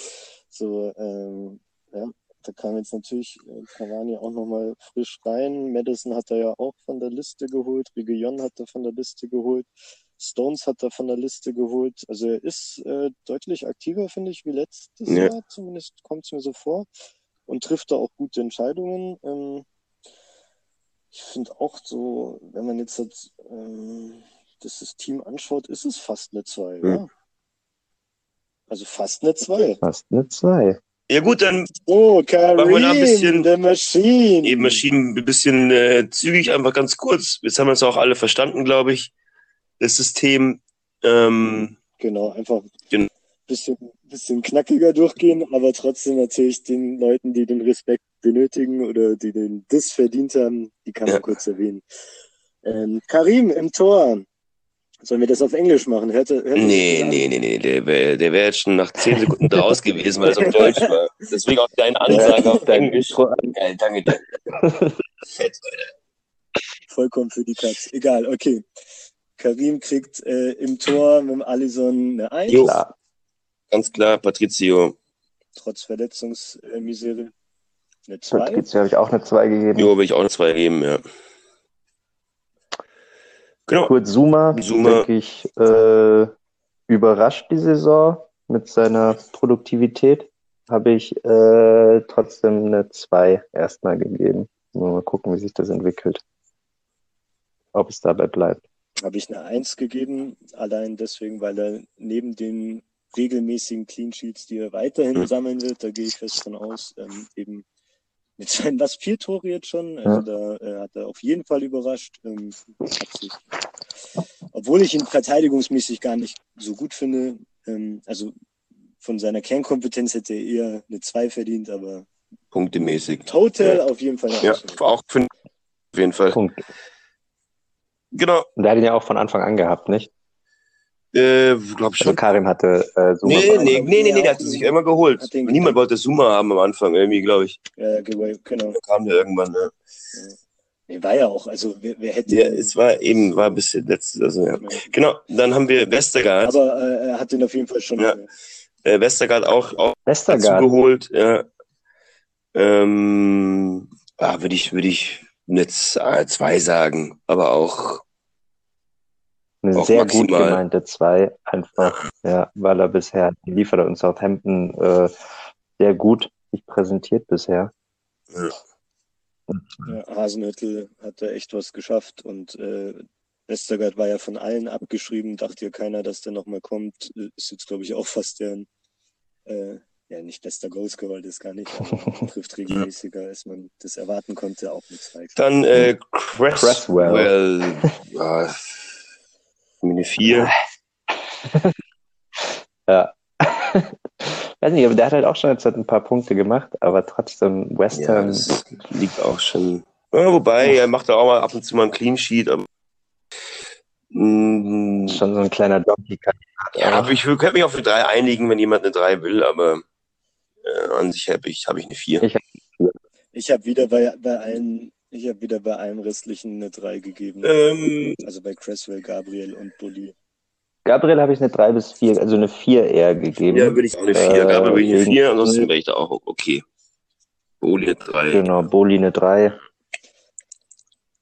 So, ähm, ja, da kam jetzt natürlich äh, Cavani auch nochmal frisch rein. Madison hat er ja auch von der Liste geholt. Reguilon hat er von der Liste geholt. Stones hat er von der Liste geholt. Also er ist äh, deutlich aktiver, finde ich, wie letztes Ja. Jahr. Zumindest kommt es mir so vor. Und trifft da auch gute Entscheidungen. Ähm, ich finde auch so, wenn man jetzt das, ähm, das, das Team anschaut, ist es fast eine 2. Mhm. Ja. Also fast eine 2. Fast eine zwei. Ja gut, dann Oh, Karim, Machen wir da ein bisschen- der Machine. eben Maschinen ein bisschen äh, zügig, einfach ganz kurz. Jetzt haben wir es auch alle verstanden, glaube ich. Das System. Ähm, Genau, einfach Gen- bisschen, bisschen knackiger durchgehen, aber trotzdem natürlich den Leuten, die den Respekt benötigen oder die den Diss verdient haben, die kann man Ja. kurz erwähnen. Ähm, Karim im Tor. Sollen wir das auf Englisch machen? Hörte, hörte nee, nee, nee, nee, der wäre der wär jetzt schon nach zehn Sekunden draus gewesen, weil es auf Deutsch war. Deswegen auch deine Ansage auf Dein Englisch. Geil, danke dir. Fett, Alter. Vollkommen für die Katz. Egal, okay. Karim kriegt äh, im Tor mit dem Allison eine 1, Jo. Ganz klar, Patrizio. trotz Verletzungsmisere. Eine 2. Patrizio habe ich auch eine zwei gegeben. Jo, will ich auch eine zwei geben, ja. Genau. Kurt Zuma, Zuma. denke ich, äh, überrascht die Saison mit seiner Produktivität. Habe ich äh, trotzdem eine 2 erstmal gegeben. Nur mal gucken, wie sich das entwickelt. Ob es dabei bleibt. Habe ich eine Eins gegeben, allein deswegen, weil er neben den regelmäßigen Clean Sheets, die er weiterhin Mhm. sammeln wird, da gehe ich fest von aus, ähm, eben mit seinen, was, vier Tore jetzt schon, also da äh, hat er auf jeden Fall überrascht. Ähm, hat sich, obwohl ich ihn verteidigungsmäßig gar nicht so gut finde, ähm, also von seiner Kernkompetenz hätte er eher eine Zwei verdient, aber Punktemäßig. total Ja. auf jeden Fall Ja, auch fünf. Auf jeden Fall. Punkt. Genau. Und der hat ihn ja auch von Anfang an gehabt, nicht? Äh, glaube ich Also schon. Karim hatte äh, Zuma. Nee, nee, nee, nee, nee, der hat sich immer geholt. Niemand wollte Zuma haben am Anfang, irgendwie, glaube ich. Ja, genau. Da kam der irgendwann, ne? Nee, war ja auch, also wer, wer hätte. Ja, es war eben, war ein bisschen letztes, also ja. Genau, dann haben wir Westergaard. Aber äh, er hat den auf jeden Fall schon. Ja. Äh, Westergaard auch, auch dazu Westergaard. geholt, ja. Ähm, ah, würde ich, würde ich jetzt äh, zwei sagen, aber auch, Eine Auch sehr gut maximal. gemeinte zwei, einfach, ja, weil er bisher liefert er uns Southampton äh, sehr gut sich präsentiert bisher. Ja, Hasenhüttel hat da echt was geschafft und äh, Westergaard war ja von allen abgeschrieben, dachte ja keiner, dass der nochmal kommt. Ist jetzt, glaube ich, auch fast deren äh, ja nicht bester Goalscorer, das gar nicht, aber trifft regelmäßiger, als man das erwarten konnte, auch mit zwei. Dann äh, Cresswell. Ja, eine 4. ja. Weiß nicht, aber der hat halt auch schon jetzt ein paar Punkte gemacht, aber trotzdem West Ja, Ham. das liegt auch schon. Ja, wobei, er macht auch mal ab und zu mal einen Clean Sheet, aber. Mm, schon so ein kleiner donkey ja, aber ich könnte mich auf eine 3 einigen, wenn jemand eine 3 will, aber äh, an sich habe ich, hab ich eine 4. Ich- habe wieder bei, bei allen, ich habe wieder bei allen restlichen eine 3 gegeben. Ähm, Also bei Cresswell, Gabriel und Bully. Gabriel habe ich eine 3 bis 4, also eine 4 eher gegeben. ja, würde ich auch eine 4. Äh, Gabriel würde ich eine wegen- 4, ansonsten wäre ich da auch okay. Boli eine 3. Genau, Boli eine 3.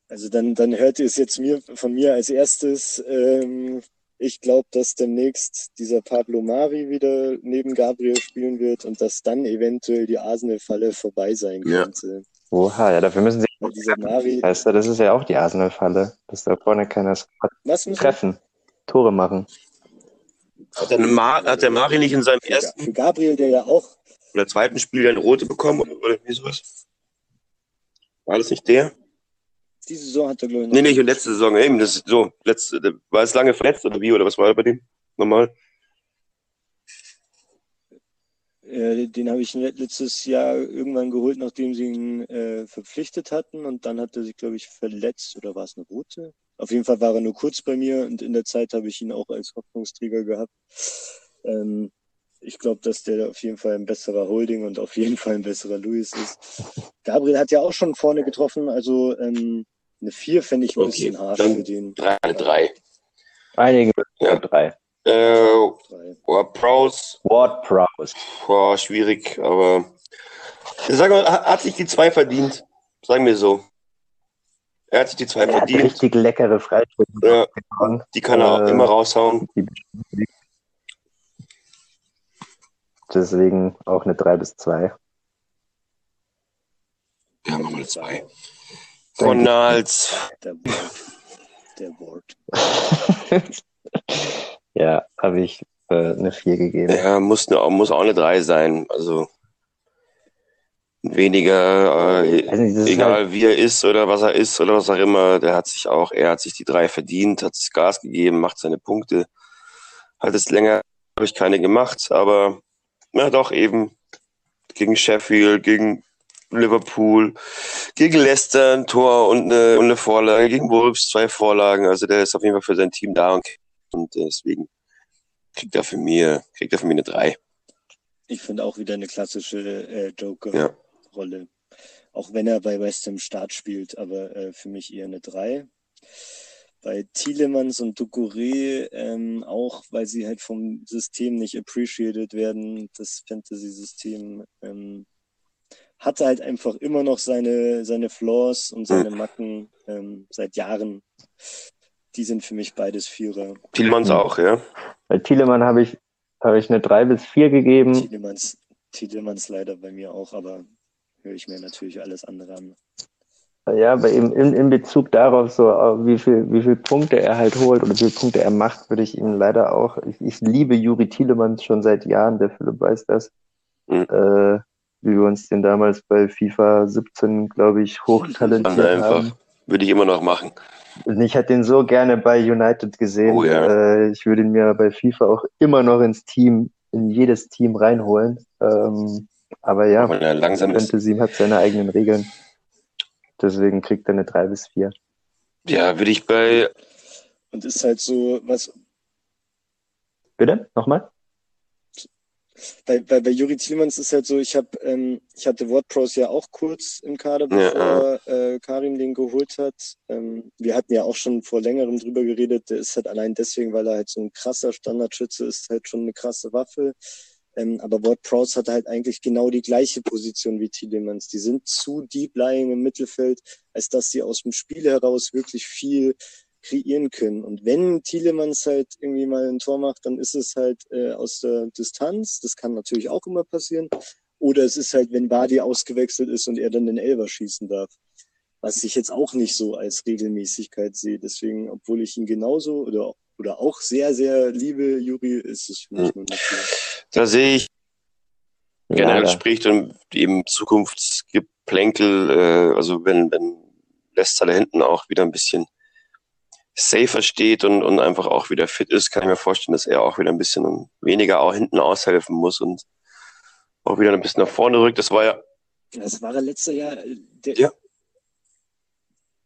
Also dann, dann hört ihr es jetzt mir, von mir als erstes. Ähm, ich glaube, dass demnächst dieser Pablo Mari wieder neben Gabriel spielen wird und dass dann eventuell die Arsenal-Falle vorbei sein Ja. könnte. Oha, ja, dafür müssen sie, Weil dieser Mari, weißt du, das ist ja auch die Arsenal-Falle, dass da vorne keiner Squad was müssen treffen, Tore machen. Hat der, Ma hat der Mari nicht in seinem ersten für Gabriel, der ja auch, oder zweiten Spiel eine rote bekommen oder, oder wie sowas? War das nicht der? Diese Saison hat er, glaube ich, noch Nee, nicht letzte Saison, eben, das ist so, letzte, war es lange verletzt oder wie, oder was war bei dem? Normal? Äh, den habe ich letztes Jahr irgendwann geholt, nachdem sie ihn äh, verpflichtet hatten. Und dann hat er sich, glaube ich, verletzt. Oder war es eine rote? Auf jeden Fall war er nur kurz bei mir und in der Zeit habe ich ihn auch als Hoffnungsträger gehabt. Ähm, ich glaube, dass der auf jeden Fall ein besserer Holding und auf jeden Fall ein besserer Louis ist. Gabriel hat ja auch schon vorne getroffen, also ähm, eine 4 finde ich ein okay, bisschen harsch für den. Drei, eine 3. Einige ja. 3. Äh, Ward Prowse. Ward Prowse. Boah, schwierig, aber. Sag mal, hat sich die 2 verdient. Sagen wir so. Er hat sich die 2 verdient. Hat richtig leckere Freistöße. Ja, die kann er äh, auch immer raushauen. Deswegen auch eine 3 bis 2. Ja, machen wir eine 2. Ronalds. Der Wort. Der Wort. ja, habe ich äh, eine 4 gegeben. Ja, muss, eine, muss auch eine 3 sein. Also weniger, äh, also, egal halt... wie er ist oder was er ist oder was auch immer, der hat sich auch, er hat sich die 3 verdient, hat sich Gas gegeben, macht seine Punkte. Hat es länger, habe ich keine gemacht, aber na doch eben gegen Sheffield, gegen Liverpool, gegen Leicester ein Tor und eine, und eine Vorlage, gegen Wolves zwei Vorlagen. Also der ist auf jeden Fall für sein Team da und, und deswegen kriegt er für mir, kriegt er für mich eine drei. Ich finde auch wieder eine klassische äh, Ja. Joker-Rolle. Auch wenn er bei West Ham Start spielt, aber äh, für mich eher eine 3. Bei Tielemans und Ducouré ähm, auch, weil sie halt vom System nicht appreciated werden. Das Fantasy-System ähm, hatte halt einfach immer noch seine, seine Flaws und seine Macken ähm, seit Jahren. Die sind für mich beides Vierer. Tielemans Mhm. auch, ja. bei Thielemann habe ich, habe ich eine 3 bis 4 gegeben. Tielemans, Tielemans leider bei mir auch, aber höre ich mir natürlich alles andere an. Ja, bei ihm in, in Bezug darauf, so äh, wie viel, wie viel Punkte er halt holt oder wie viele Punkte er macht, würde ich ihm leider auch. Ich, ich liebe Juri Tielemans schon seit Jahren, der Philipp weiß das. Mhm. Äh, wie wir uns den damals bei FIFA 17, glaube ich, Dann hochtalentiert einfach. haben. Würde ich immer noch machen. Und ich hätte ihn so gerne bei United gesehen. Oh ja. äh, ich würde ihn mir bei FIFA auch immer noch ins Team, in jedes Team reinholen. Ähm, aber ja, Weil er langsam ist. Fantasy hat seine eigenen Regeln. Deswegen kriegt er eine 3 bis 4. Ja, würde ich bei, Und ist halt so, was Bitte? Nochmal? Bei, bei, bei Juri Tielemans ist halt so, ich habe, ähm, ich hatte WordPros ja auch kurz im Kader, Ja, bevor äh, Karim den geholt hat. Ähm, wir hatten ja auch schon vor längerem drüber geredet, der ist halt allein deswegen, weil er halt so ein krasser Standardschütze ist, halt schon eine krasse Waffe. Ähm, aber WordPros hat halt eigentlich genau die gleiche Position wie Tielemans. Die sind zu deep lying im Mittelfeld, als dass sie aus dem Spiel heraus wirklich viel kreieren können. Und wenn Tielemans halt irgendwie mal ein Tor macht, dann ist es halt äh, aus der Distanz. Das kann natürlich auch immer passieren. Oder es ist halt, wenn Wadi ausgewechselt ist und er dann den Elber schießen darf. Was ich jetzt auch nicht so als Regelmäßigkeit sehe. Deswegen, obwohl ich ihn genauso oder, oder auch sehr, sehr liebe, Juri, ist es für mich nur eine Vier. da sehe ich generell Leider. spricht und eben Zukunftsgeplänkel, äh, also wenn, wenn Leicester da hinten auch wieder ein bisschen safer steht und, und einfach auch wieder fit ist, kann ich mir vorstellen, dass er auch wieder ein bisschen weniger auch hinten aushelfen muss und auch wieder ein bisschen nach vorne rückt. Das war ja, Das war er letztes Jahr. äh, Der, Ja.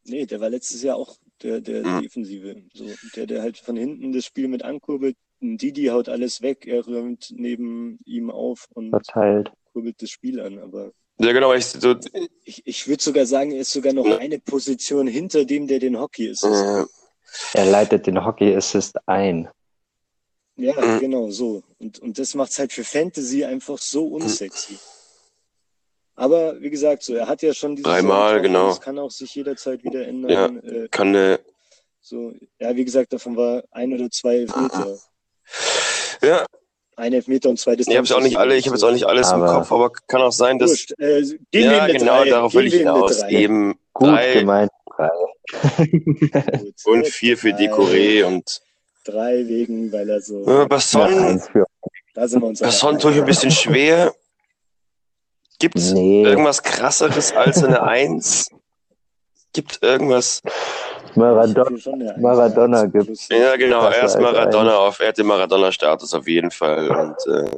Nee, der war letztes Jahr auch der, der Mhm. Defensive. So, der, der halt von hinten das Spiel mit ankurbelt. Ein Didi haut alles weg, er räumt neben ihm auf und Verteilt. kurbelt das Spiel an. Aber ja genau, ich, so, ich, ich würde sogar sagen, er ist sogar noch eine Position hinter dem, der den Hockey ist. äh, Er leitet den Hockey Assist ein. Ja, Mhm. genau, so. Und, und das macht's halt für Fantasy einfach so unsexy. Aber wie gesagt, so, er hat ja schon dieses Dreimal, genau. Das kann auch sich jederzeit wieder ändern. Äh, kann eine, so, ja, wie gesagt, davon war ein oder zwei Elfmeter. ja, Ein Elfmeter und zwei ich habe es auch nicht alle, ich habe jetzt auch nicht alles im Aber- Kopf, aber kann auch sein, dass Wurscht. Äh, gehen ja wir mit genau, drei. darauf gehen will ich hinaus. Eben Gut drei gemeint. Drei. Und vier für Drei. Decoré und Drei wegen, weil er so. äh, Ja, Basson. Da sind wir uns Basson tue ich ein bisschen schwer. Gibt's Nee, irgendwas krasseres als eine Eins? Gibt irgendwas? Maradona, Maradona gibt. plus. Ja, genau, erst als Maradona auf, er hat den Maradona-Status auf jeden Fall und äh,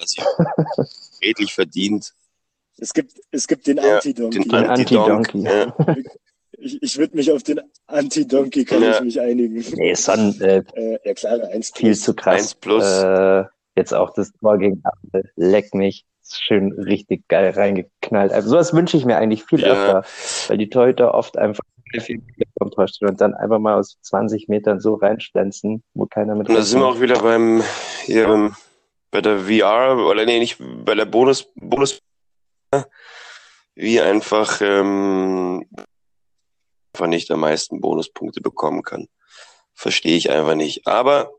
hat sich redlich verdient. Es gibt, es gibt den Ja, Anti-Donkey. Den Den Anti-Donk. Anti-Donkey. Ja. Ich, ich würde mich auf den Anti-Donkey kann Ja. ich mich einigen. Nee, Son, äh, Äh, ja klar, eins viel plus. zu krass. Eins plus. Äh, jetzt auch das Tor gegen Apfel. Leck mich. Ist Schön richtig geil reingeknallt. Also sowas wünsche ich mir eigentlich viel Ja. öfter, weil die Torhüter oft einfach viel vom Tor stehen und dann einfach mal aus 20 Metern so reinstanzen, wo keiner mit Und da sind wir auch wieder beim, hier, beim, bei der VR, oder nee, nicht bei der Bonus, Bonus, wie einfach, ähm, einfach nicht am meisten Bonuspunkte bekommen kann. Verstehe ich einfach nicht. Aber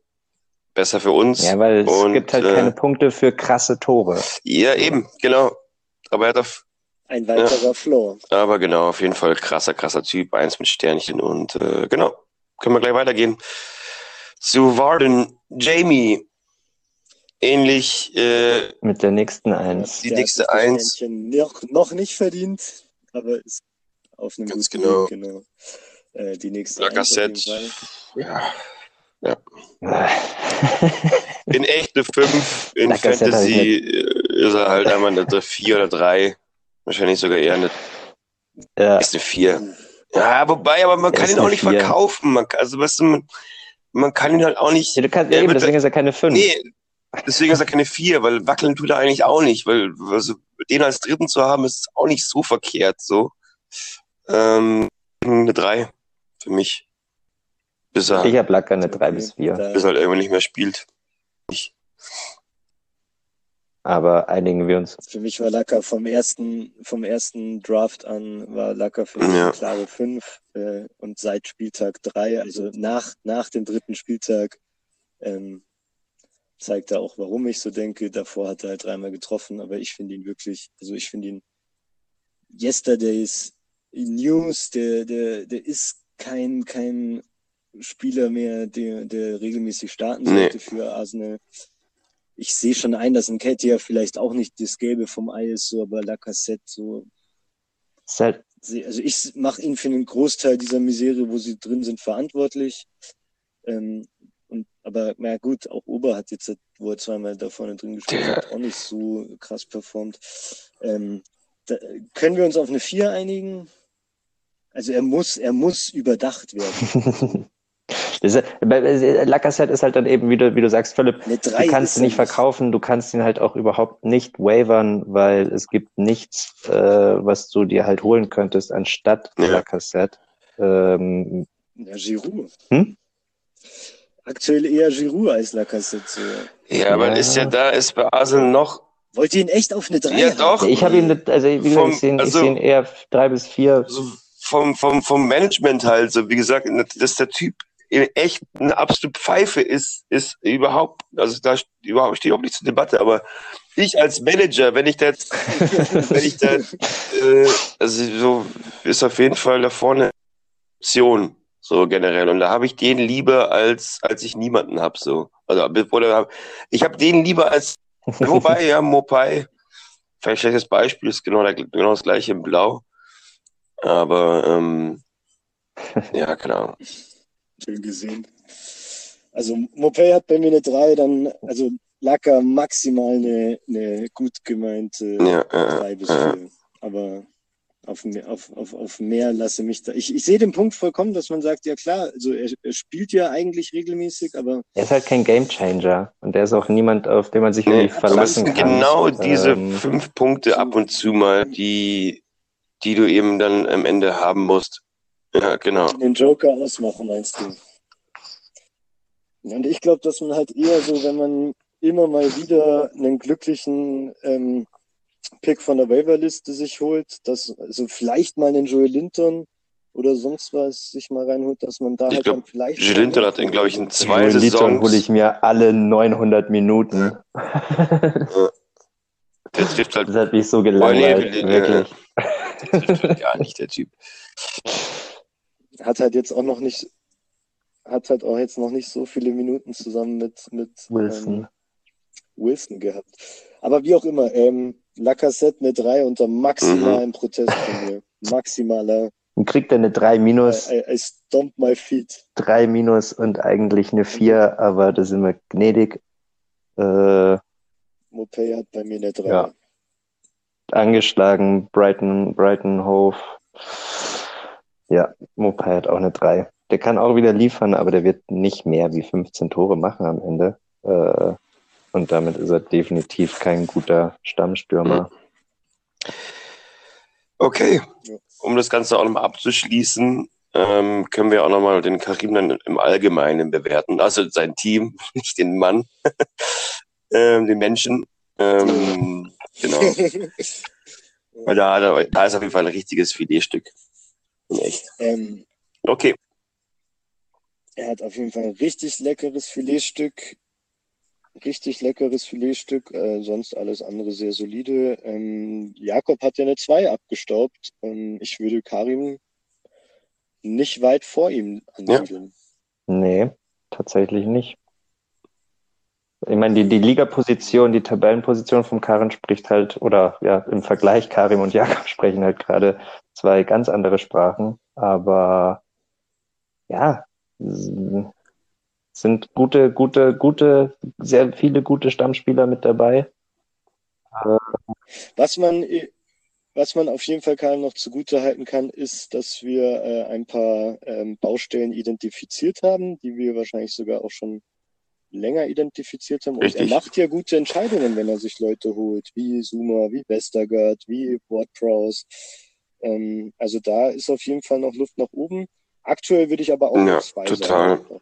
besser für uns. Ja, weil es Und, gibt halt äh, keine Punkte für krasse Tore. Ja, eben, genau. Aber er hat auf, Ein weiterer Floor. aber genau, auf jeden Fall krasser, krasser Typ, eins mit Sternchen und äh, genau, können wir gleich weitergehen. Zu Warden, Jamie, ähnlich, äh, Mit der nächsten Eins. Die nächste Eins. Noch, noch nicht verdient, aber ist auf einem Ganz guten genau. Weg, genau. Äh, die nächste Lacazette, Fall. ja, in echt eine 5, in Lacazette Fantasy äh, ist er halt einmal eine 4 oder 3, wahrscheinlich sogar eher eine, ja, ist eine 4. Ja, wobei, aber man Er kann ihn auch nicht Vier. verkaufen, man, kann- also weißt du, man, man kann ihn halt auch nicht, Ja, du kannst, ja, eben, deswegen ist er keine Fünf. Nee, deswegen ist er keine vier, weil wackeln tut er eigentlich auch nicht, weil also, den als dritten zu haben, ist auch nicht so verkehrt. So ähm, eine drei für mich, bis er, Ich habe Lacker eine drei Okay, bis vier. da- bis er halt irgendwann nicht mehr spielt. Aber einigen wir uns. Für mich war Lacker vom ersten, vom ersten Draft an, war Lacker für mich Ja. eine klare 5 äh, und seit Spieltag 3, also nach, nach dem dritten Spieltag, ähm, zeigt er auch, warum ich so denke. Davor hat er halt dreimal getroffen, aber ich finde ihn wirklich, also ich finde ihn Yesterdays News, der, der, der ist kein, kein Spieler mehr, der, der regelmäßig starten Nee. sollte für Arsenal. Ich sehe schon ein, dass ein ja vielleicht auch nicht das Gelbe vom Ei ist, so, aber Lacassette so. Halt, Also ich mache ihn für einen Großteil dieser Misere, wo sie drin sind, verantwortlich. Ähm, und, aber na gut, auch Ober hat jetzt, wo er zweimal da vorne drin gespielt hat, auch nicht so krass performt. Ähm, da, können wir uns auf eine 4 einigen? Also er muss, er muss überdacht werden. das ist, äh, Lacazette ist halt dann eben, wie du, wie du sagst, Philipp, 3 du kannst ihn nicht verkaufen, du kannst ihn halt auch überhaupt nicht wavern, weil es gibt nichts, äh, was du dir halt holen könntest anstatt Ja. Lacazette. Ähm, Ja, Giroud. Hm? Aktuell eher Giroud als Lacassette. So. Ja, aber Ja. ist ja da, ist bei Arsenal noch, Wollt ihr ihn echt auf eine 3 Ja, haben? doch. ich habe ihn, also wie gesagt, ich sehe ihn, ich also- sehe ihn eher drei bis vier. so vom, vom, vom Management halt, so wie gesagt, dass der Typ echt eine absolute Pfeife ist, ist überhaupt, also da überhaupt steht überhaupt nicht zur Debatte, aber ich als Manager, wenn ich da jetzt, wenn ich da, äh, also so ist auf jeden Fall da vorne Option, so generell. Und da habe ich den lieber als, als ich niemanden hab, so. Also, oder ich habe den lieber als, wobei, ja, Mopai, vielleicht schlechtes Beispiel, ist genau, der, genau das gleiche in Blau. Aber ähm, ja, Ahnung. Schön gesehen. Also Mopé hat bei mir eine 3, dann, also Lacker maximal eine, eine gut gemeinte Ja, 3 äh, bis äh, 4. Aber auf, mehr- auf, auf, auf mehr lasse mich da. Ich, ich sehe den Punkt vollkommen, dass man sagt, ja klar, also er, er spielt ja eigentlich regelmäßig, aber Er ist halt kein Gamechanger und der ist auch niemand, auf den man sich nee, irgendwie verlassen sind kann. genau diese Ähm, fünf Punkte ab und zu mal, die, die du eben dann am Ende haben musst. Ja, genau. den Joker ausmachen, meinst du? Und ich glaube, dass man halt eher so, wenn man immer mal wieder einen glücklichen ähm, Pick von der Waiverliste sich holt, dass also vielleicht mal einen Joel Linton oder sonst was sich mal reinholt, dass man da Ich halt glaub, dann vielleicht. Jill Linton hat in, glaube ich, in zwei Joel Linton Saisons, hole ich mir alle 900 Minuten. der trifft halt Das hat mich so nee, gelangweilt, nee, wirklich. halt gar nicht, der Typ. hat halt jetzt auch noch nicht, hat halt auch jetzt noch nicht so viele Minuten zusammen mit, mit Wilson. Ähm, Wilson gehabt. Aber wie auch immer, ähm, Lacassette eine 3 unter Mhm. maximalen Protest von mir. Maximaler. Und kriegt er eine 3 minus, I, I stomp my feet. 3 minus und eigentlich eine 4, aber da sind wir gnädig. Äh, Mopay hat bei mir eine 3. Ja. Angeschlagen, Brighton, Brighton Hove. Ja, Mopai hat auch eine 3. Der kann auch wieder liefern, aber der wird nicht mehr wie 15 Tore machen am Ende. Äh, und damit ist er definitiv kein guter Stammstürmer. Okay, um das Ganze auch nochmal abzuschließen, ähm, können wir auch nochmal den Karim dann im Allgemeinen bewerten. Also sein Team, nicht den Mann, ähm, den Menschen. Ähm, genau. Weil da, da ist auf jeden Fall ein richtiges Filetstück. In echt. ähm, Okay. er hat auf jeden Fall ein richtig leckeres Filetstück. Richtig leckeres Filetstück. Äh, sonst alles andere sehr solide. Ähm, Jakob hat ja eine 2 abgestaubt. Ähm, ich würde Karim nicht weit vor ihm ansiedeln. Nee, tatsächlich nicht. Ich meine, die, die Ligaposition, die Tabellenposition vom Karin spricht halt, oder ja, im Vergleich Karim und Jakob sprechen halt gerade zwei ganz andere Sprachen. Aber ja, sind gute, gute, gute, sehr viele gute Stammspieler mit dabei. Was man, äh, was man auf jeden Fall Karl noch zugute halten kann, ist, dass wir äh, ein paar ähm, Baustellen identifiziert haben, die wir wahrscheinlich sogar auch schon länger identifiziert haben. Und Richtig. er macht ja gute Entscheidungen, wenn er sich Leute holt, wie Zuma, wie Westergaard, wie Ward-Prowse. Ähm, also da ist auf jeden Fall noch Luft nach oben. Aktuell würde ich aber auch Ja, noch zwei total. sagen.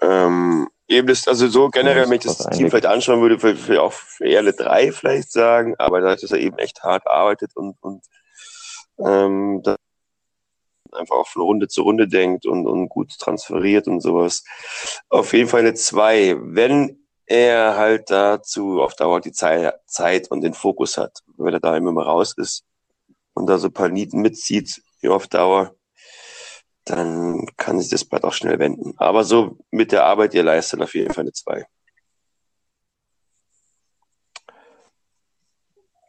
Ähm, eben das, also so generell, Ja, wenn ich ist das Team vielleicht anschauen würde, für, für auch für eher eine 3 vielleicht sagen, aber dadurch, dass er eben echt hart arbeitet und, und ähm, da einfach auch von Runde zu Runde denkt und, und gut transferiert und sowas. Auf jeden Fall eine 2. Wenn er halt dazu auf Dauer die Zei- Zeit und den Fokus hat, wenn er da immer mal raus ist und da so ein paar Nieten mitzieht, wie auf Dauer, dann kann sich das bald auch schnell wenden. Aber so mit der Arbeit, die er leistet, auf jeden Fall eine 2.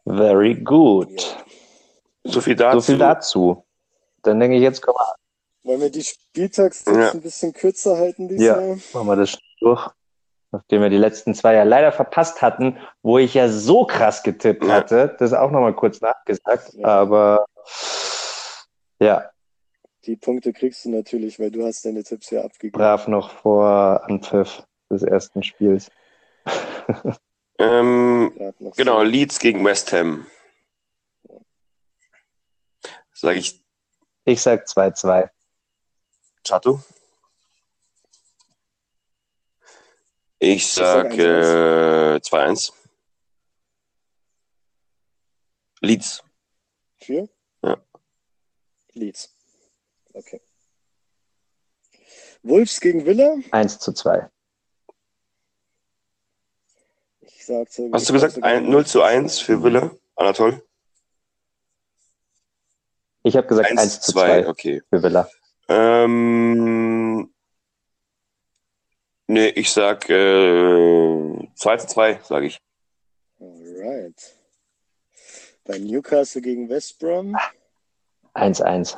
Very good. So viel dazu. So viel dazu. Dann denke ich, jetzt kommen Wollen wir die Spieltagstipps Ja. ein bisschen kürzer halten dieses Ja. Jahr? Machen wir das durch. Nachdem wir die letzten zwei ja leider verpasst hatten, wo ich ja so krass getippt Ja. hatte, das auch nochmal kurz nachgesagt. Ja. Aber ja, Die Punkte kriegst du natürlich, weil du hast deine Tipps ja abgegeben. brav noch vor Anpfiff des ersten Spiels. Ähm, genau. Leeds gegen West Ham. Sag ich Ich sag 2-2. Chato? Ich sag sag äh, 2-1. Leeds. Für? Ja. Leeds. Okay. Wolves gegen Villa? 1 zu 2. Ich sag Hast du gesagt sag sogar ein, 0 zu 1 für Villa? Anatol? Ich habe gesagt 1, 1 zu 2, 2 okay. für Villa. Ähm, nee, ich sag äh, 2 zu 2, sage ich. Alright. Bei Newcastle gegen West Brom 1-1.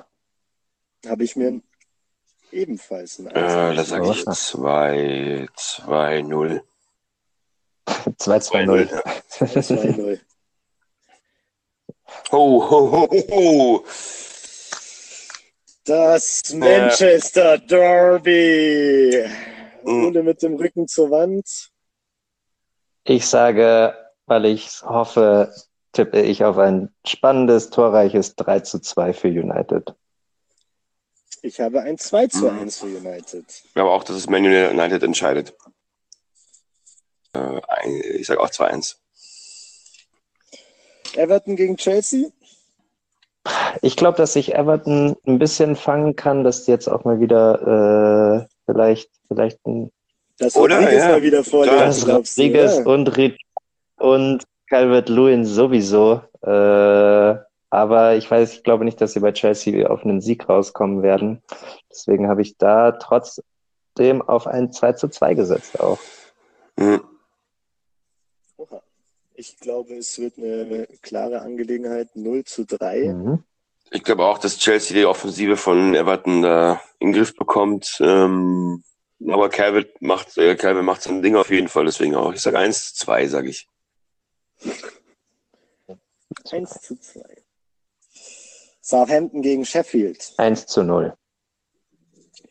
habe ich mir ebenfalls ein Äh, da 1 sage ich 2, 2, 0. 2-2-0. 2-0. Ho, ho, ho, ho, ho. Das Manchester Derby. Mhm. Ole mit dem Rücken zur Wand. Ich sage, weil ich hoffe, tippe ich auf ein spannendes, torreiches 3 zu 2 für United. Ich habe ein 2 zu Mhm. 1 für United. Ich glaube auch, dass es Man United entscheidet. Äh, ich sage auch 2-1. Everton gegen Chelsea. Ich glaube, dass sich Everton ein bisschen fangen kann, dass die jetzt auch mal wieder äh, vielleicht, vielleicht ein Das Oder? Rodriguez Ja. mal wieder vorlegen, das glaubst du? Rodriguez Ja. und, und Calvert-Lewin sowieso. Äh, aber ich weiß, ich glaube nicht, dass sie bei Chelsea auf einen Sieg rauskommen werden. Deswegen habe ich da trotzdem auf ein 2 zu 2 gesetzt auch. Mhm. Ich glaube, es wird eine klare Angelegenheit. 0 zu 3. Mhm. Ich glaube auch, dass Chelsea die Offensive von Everton da in den Griff bekommt. Ähm, aber Calvin macht, äh, Calvin macht sein Ding auf jeden Fall, deswegen auch. Ich sage 1 zu 2, sage ich. 1 zu 2. Southampton gegen Sheffield. 1 zu 0.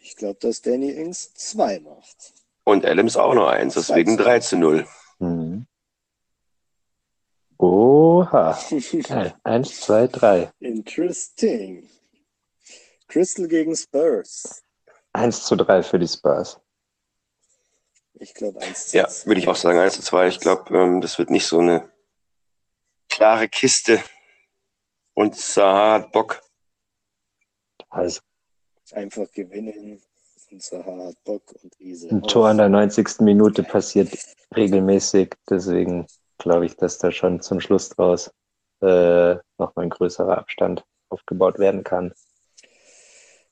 Ich glaube, dass Danny Ings 2 macht. Und Adams auch noch 1, deswegen 3 zu 0. Oha. Geil. 1, 2, 3. Interesting. Crystal gegen Spurs. 1 zu 3 für die Spurs. Ich glaube 1 zu Ja, 2. würde ich auch sagen 1 zu 2. Ich glaube, ähm, das wird nicht so eine klare Kiste. Und Zaha hat Bock. Also Einfach gewinnen. Und Zaha hat Bock und Riese. ein. Tor in der 90. Minute passiert regelmäßig. Deswegen glaube ich, dass da schon zum Schluss draus äh, nochmal ein größerer Abstand aufgebaut werden kann.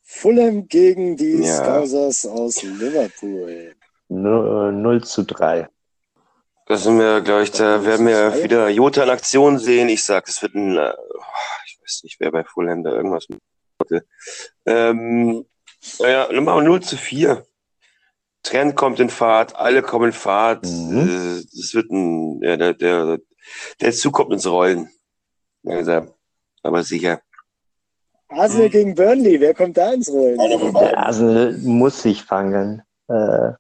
Fulham gegen die Ja. Scousers aus Liverpool. 0, 0 zu 3. Da sind wir, glaube ich, da werden wir wieder Jota in Aktion sehen. Ich sag, es wird ein, äh, ich weiß nicht, wer bei Fulham da irgendwas hatte. Ähm, naja, wir 0 zu 4. Trend kommt in Fahrt, alle kommen in Fahrt. Mhm. Äh, Das wird ein, ja, der, der, der Zug kommt ins Rollen. Also, aber sicher. Arsenal gegen Burnley. Wer kommt da ins Rollen? Der Arsenal muss sich fangen. Äh,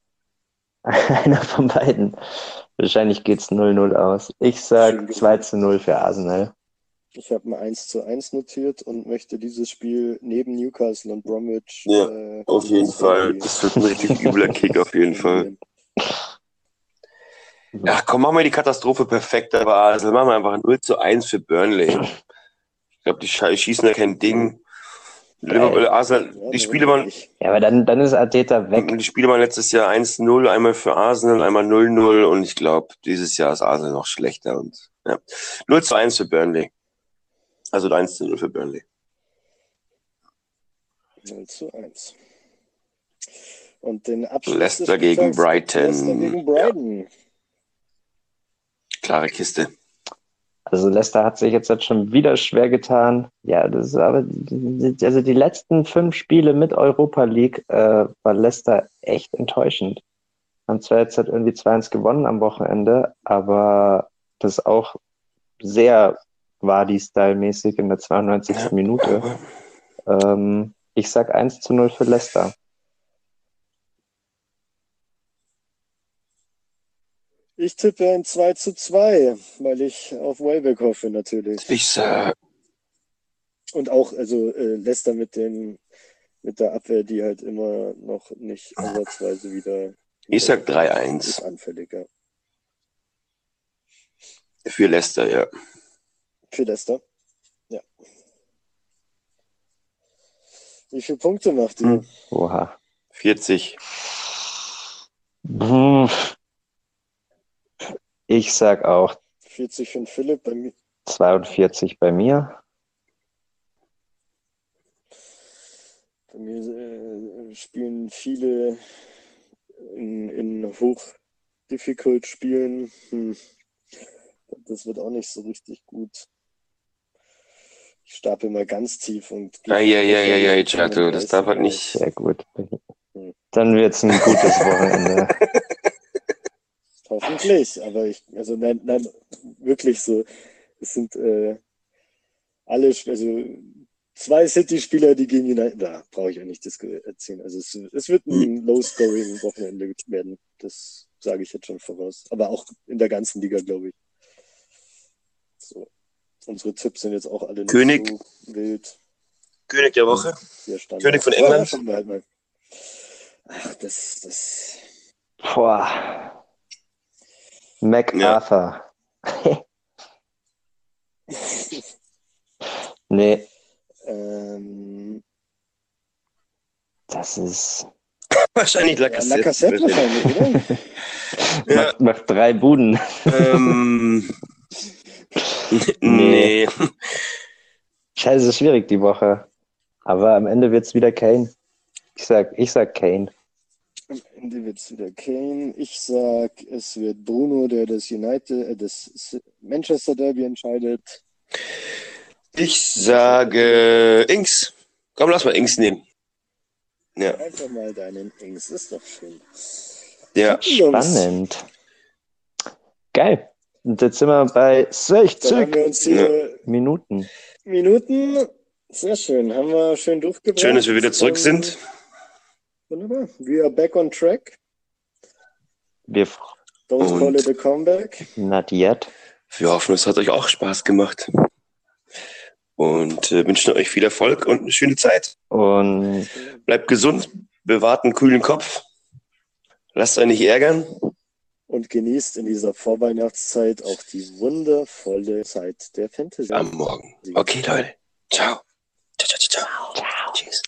einer von beiden. Wahrscheinlich geht's 0-0 aus. Ich sag 2 zu 0 für Arsenal. Ich habe ein 1 zu 1 notiert und möchte dieses Spiel neben Newcastle und Bromwich. Ja, äh, Auf jeden Fall. Das wird ein richtig übler Kick auf jeden Fall. Ja, komm, machen wir die Katastrophe perfekt, aber also machen wir einfach 0 zu 1 für Burnley. Ich glaube, die schießen da kein Ding. Liverpool, Arsenal, Ja, die Spiele waren, Ja, aber dann, dann ist Arteta weg. die Spiele waren letztes Jahr 1-0, einmal für Arsenal, einmal 0-0 und ich glaube, dieses Jahr ist Arsenal noch schlechter und ja. 0 zu 1 für Burnley. Also 1 zu 0 für Burnley. 0 zu 1. Und den Abschluss Leicester des gegen Brighton. Leicester gegen Brighton. Klare Kiste. Also Leicester hat sich jetzt schon wieder schwer getan. Ja, das ist aber die- also die letzten fünf Spiele mit Europa League äh, war Leicester echt enttäuschend. Haben zwar jetzt halt irgendwie 2-1 gewonnen am Wochenende, aber das auch sehr Wadi-Style-mäßig in der 92. Minute. Ähm, ich sag 1 zu 0 für Leicester. Ich tippe ein 2 zu 2, weil ich auf Welbeck hoffe natürlich. Ich sag, Und auch, also äh, Leicester mit den mit der Abwehr, die halt immer noch nicht ansatzweise wieder ich sag ist 3-1 anfälliger. für Leicester, ja. Für Leicester. Ja. Wie viele Punkte macht ihr? Hm. Oha. 40. Pff. Ich sag auch 40 für den Philipp, bei mir 42 bei mir. Bei mir äh, spielen viele in, in hoch-difficult Spielen. Hm. Das wird auch nicht so richtig gut. Ich stapel mal ganz tief und. Eieieiei, Chato, das darf halt nicht. Sehr gut. Dann wird's ein gutes Wochenende. Hoffentlich, aber ich, also nein, nein, wirklich so. Es sind äh, alle, also zwei City-Spieler, die gegen United, da brauche ich auch nicht das erzählen. Also es, es wird ein Low-Scoring-Wochenende werden. Das sage ich jetzt schon voraus. Aber auch in der ganzen Liga, glaube ich. So. Unsere Tipps sind jetzt auch alle nicht König. so wild. König der Woche. König von Ja, England. wir halt mal. Ach, das, das. Boah. MacArthur. nee, Ähm, das ist. Wahrscheinlich ja, Lacassette. Lacassette wahrscheinlich, oder? Ja, Macht, macht drei Buden. ähm, nee. Scheiße, es ist schwierig die Woche. Aber am Ende wird's wieder Kane. Ich sag, ich sag Kane. Am Ende wird es wieder Kane. Ich sag, es wird Bruno, der das United, äh, das Manchester Derby entscheidet. Ich sage Inks. Komm, lass mal Inks nehmen. Ja, Einfach mal deinen Ings, ist doch schön. ja. Spannend. Geil. Und jetzt sind wir bei Dann haben 60 wir uns hier Minuten. Minuten. Sehr schön. Haben wir schön durchgebracht. Schön, dass wir wieder zurück Ähm, sind. Wunderbar. We are back on track. Wir Don't Und- call it a comeback. not yet. Wir hoffen, es hat euch auch Spaß gemacht. Und äh, wünschen euch viel Erfolg und eine schöne Zeit. Und Bleibt gesund, bewahrt einen kühlen Kopf. Lasst euch nicht ärgern. Und genießt in dieser Vorweihnachtszeit auch die wundervolle Zeit der Fantasy. Am Morgen. Okay, Leute. Ciao. Ciao, ciao, ciao. ciao. Tschüss.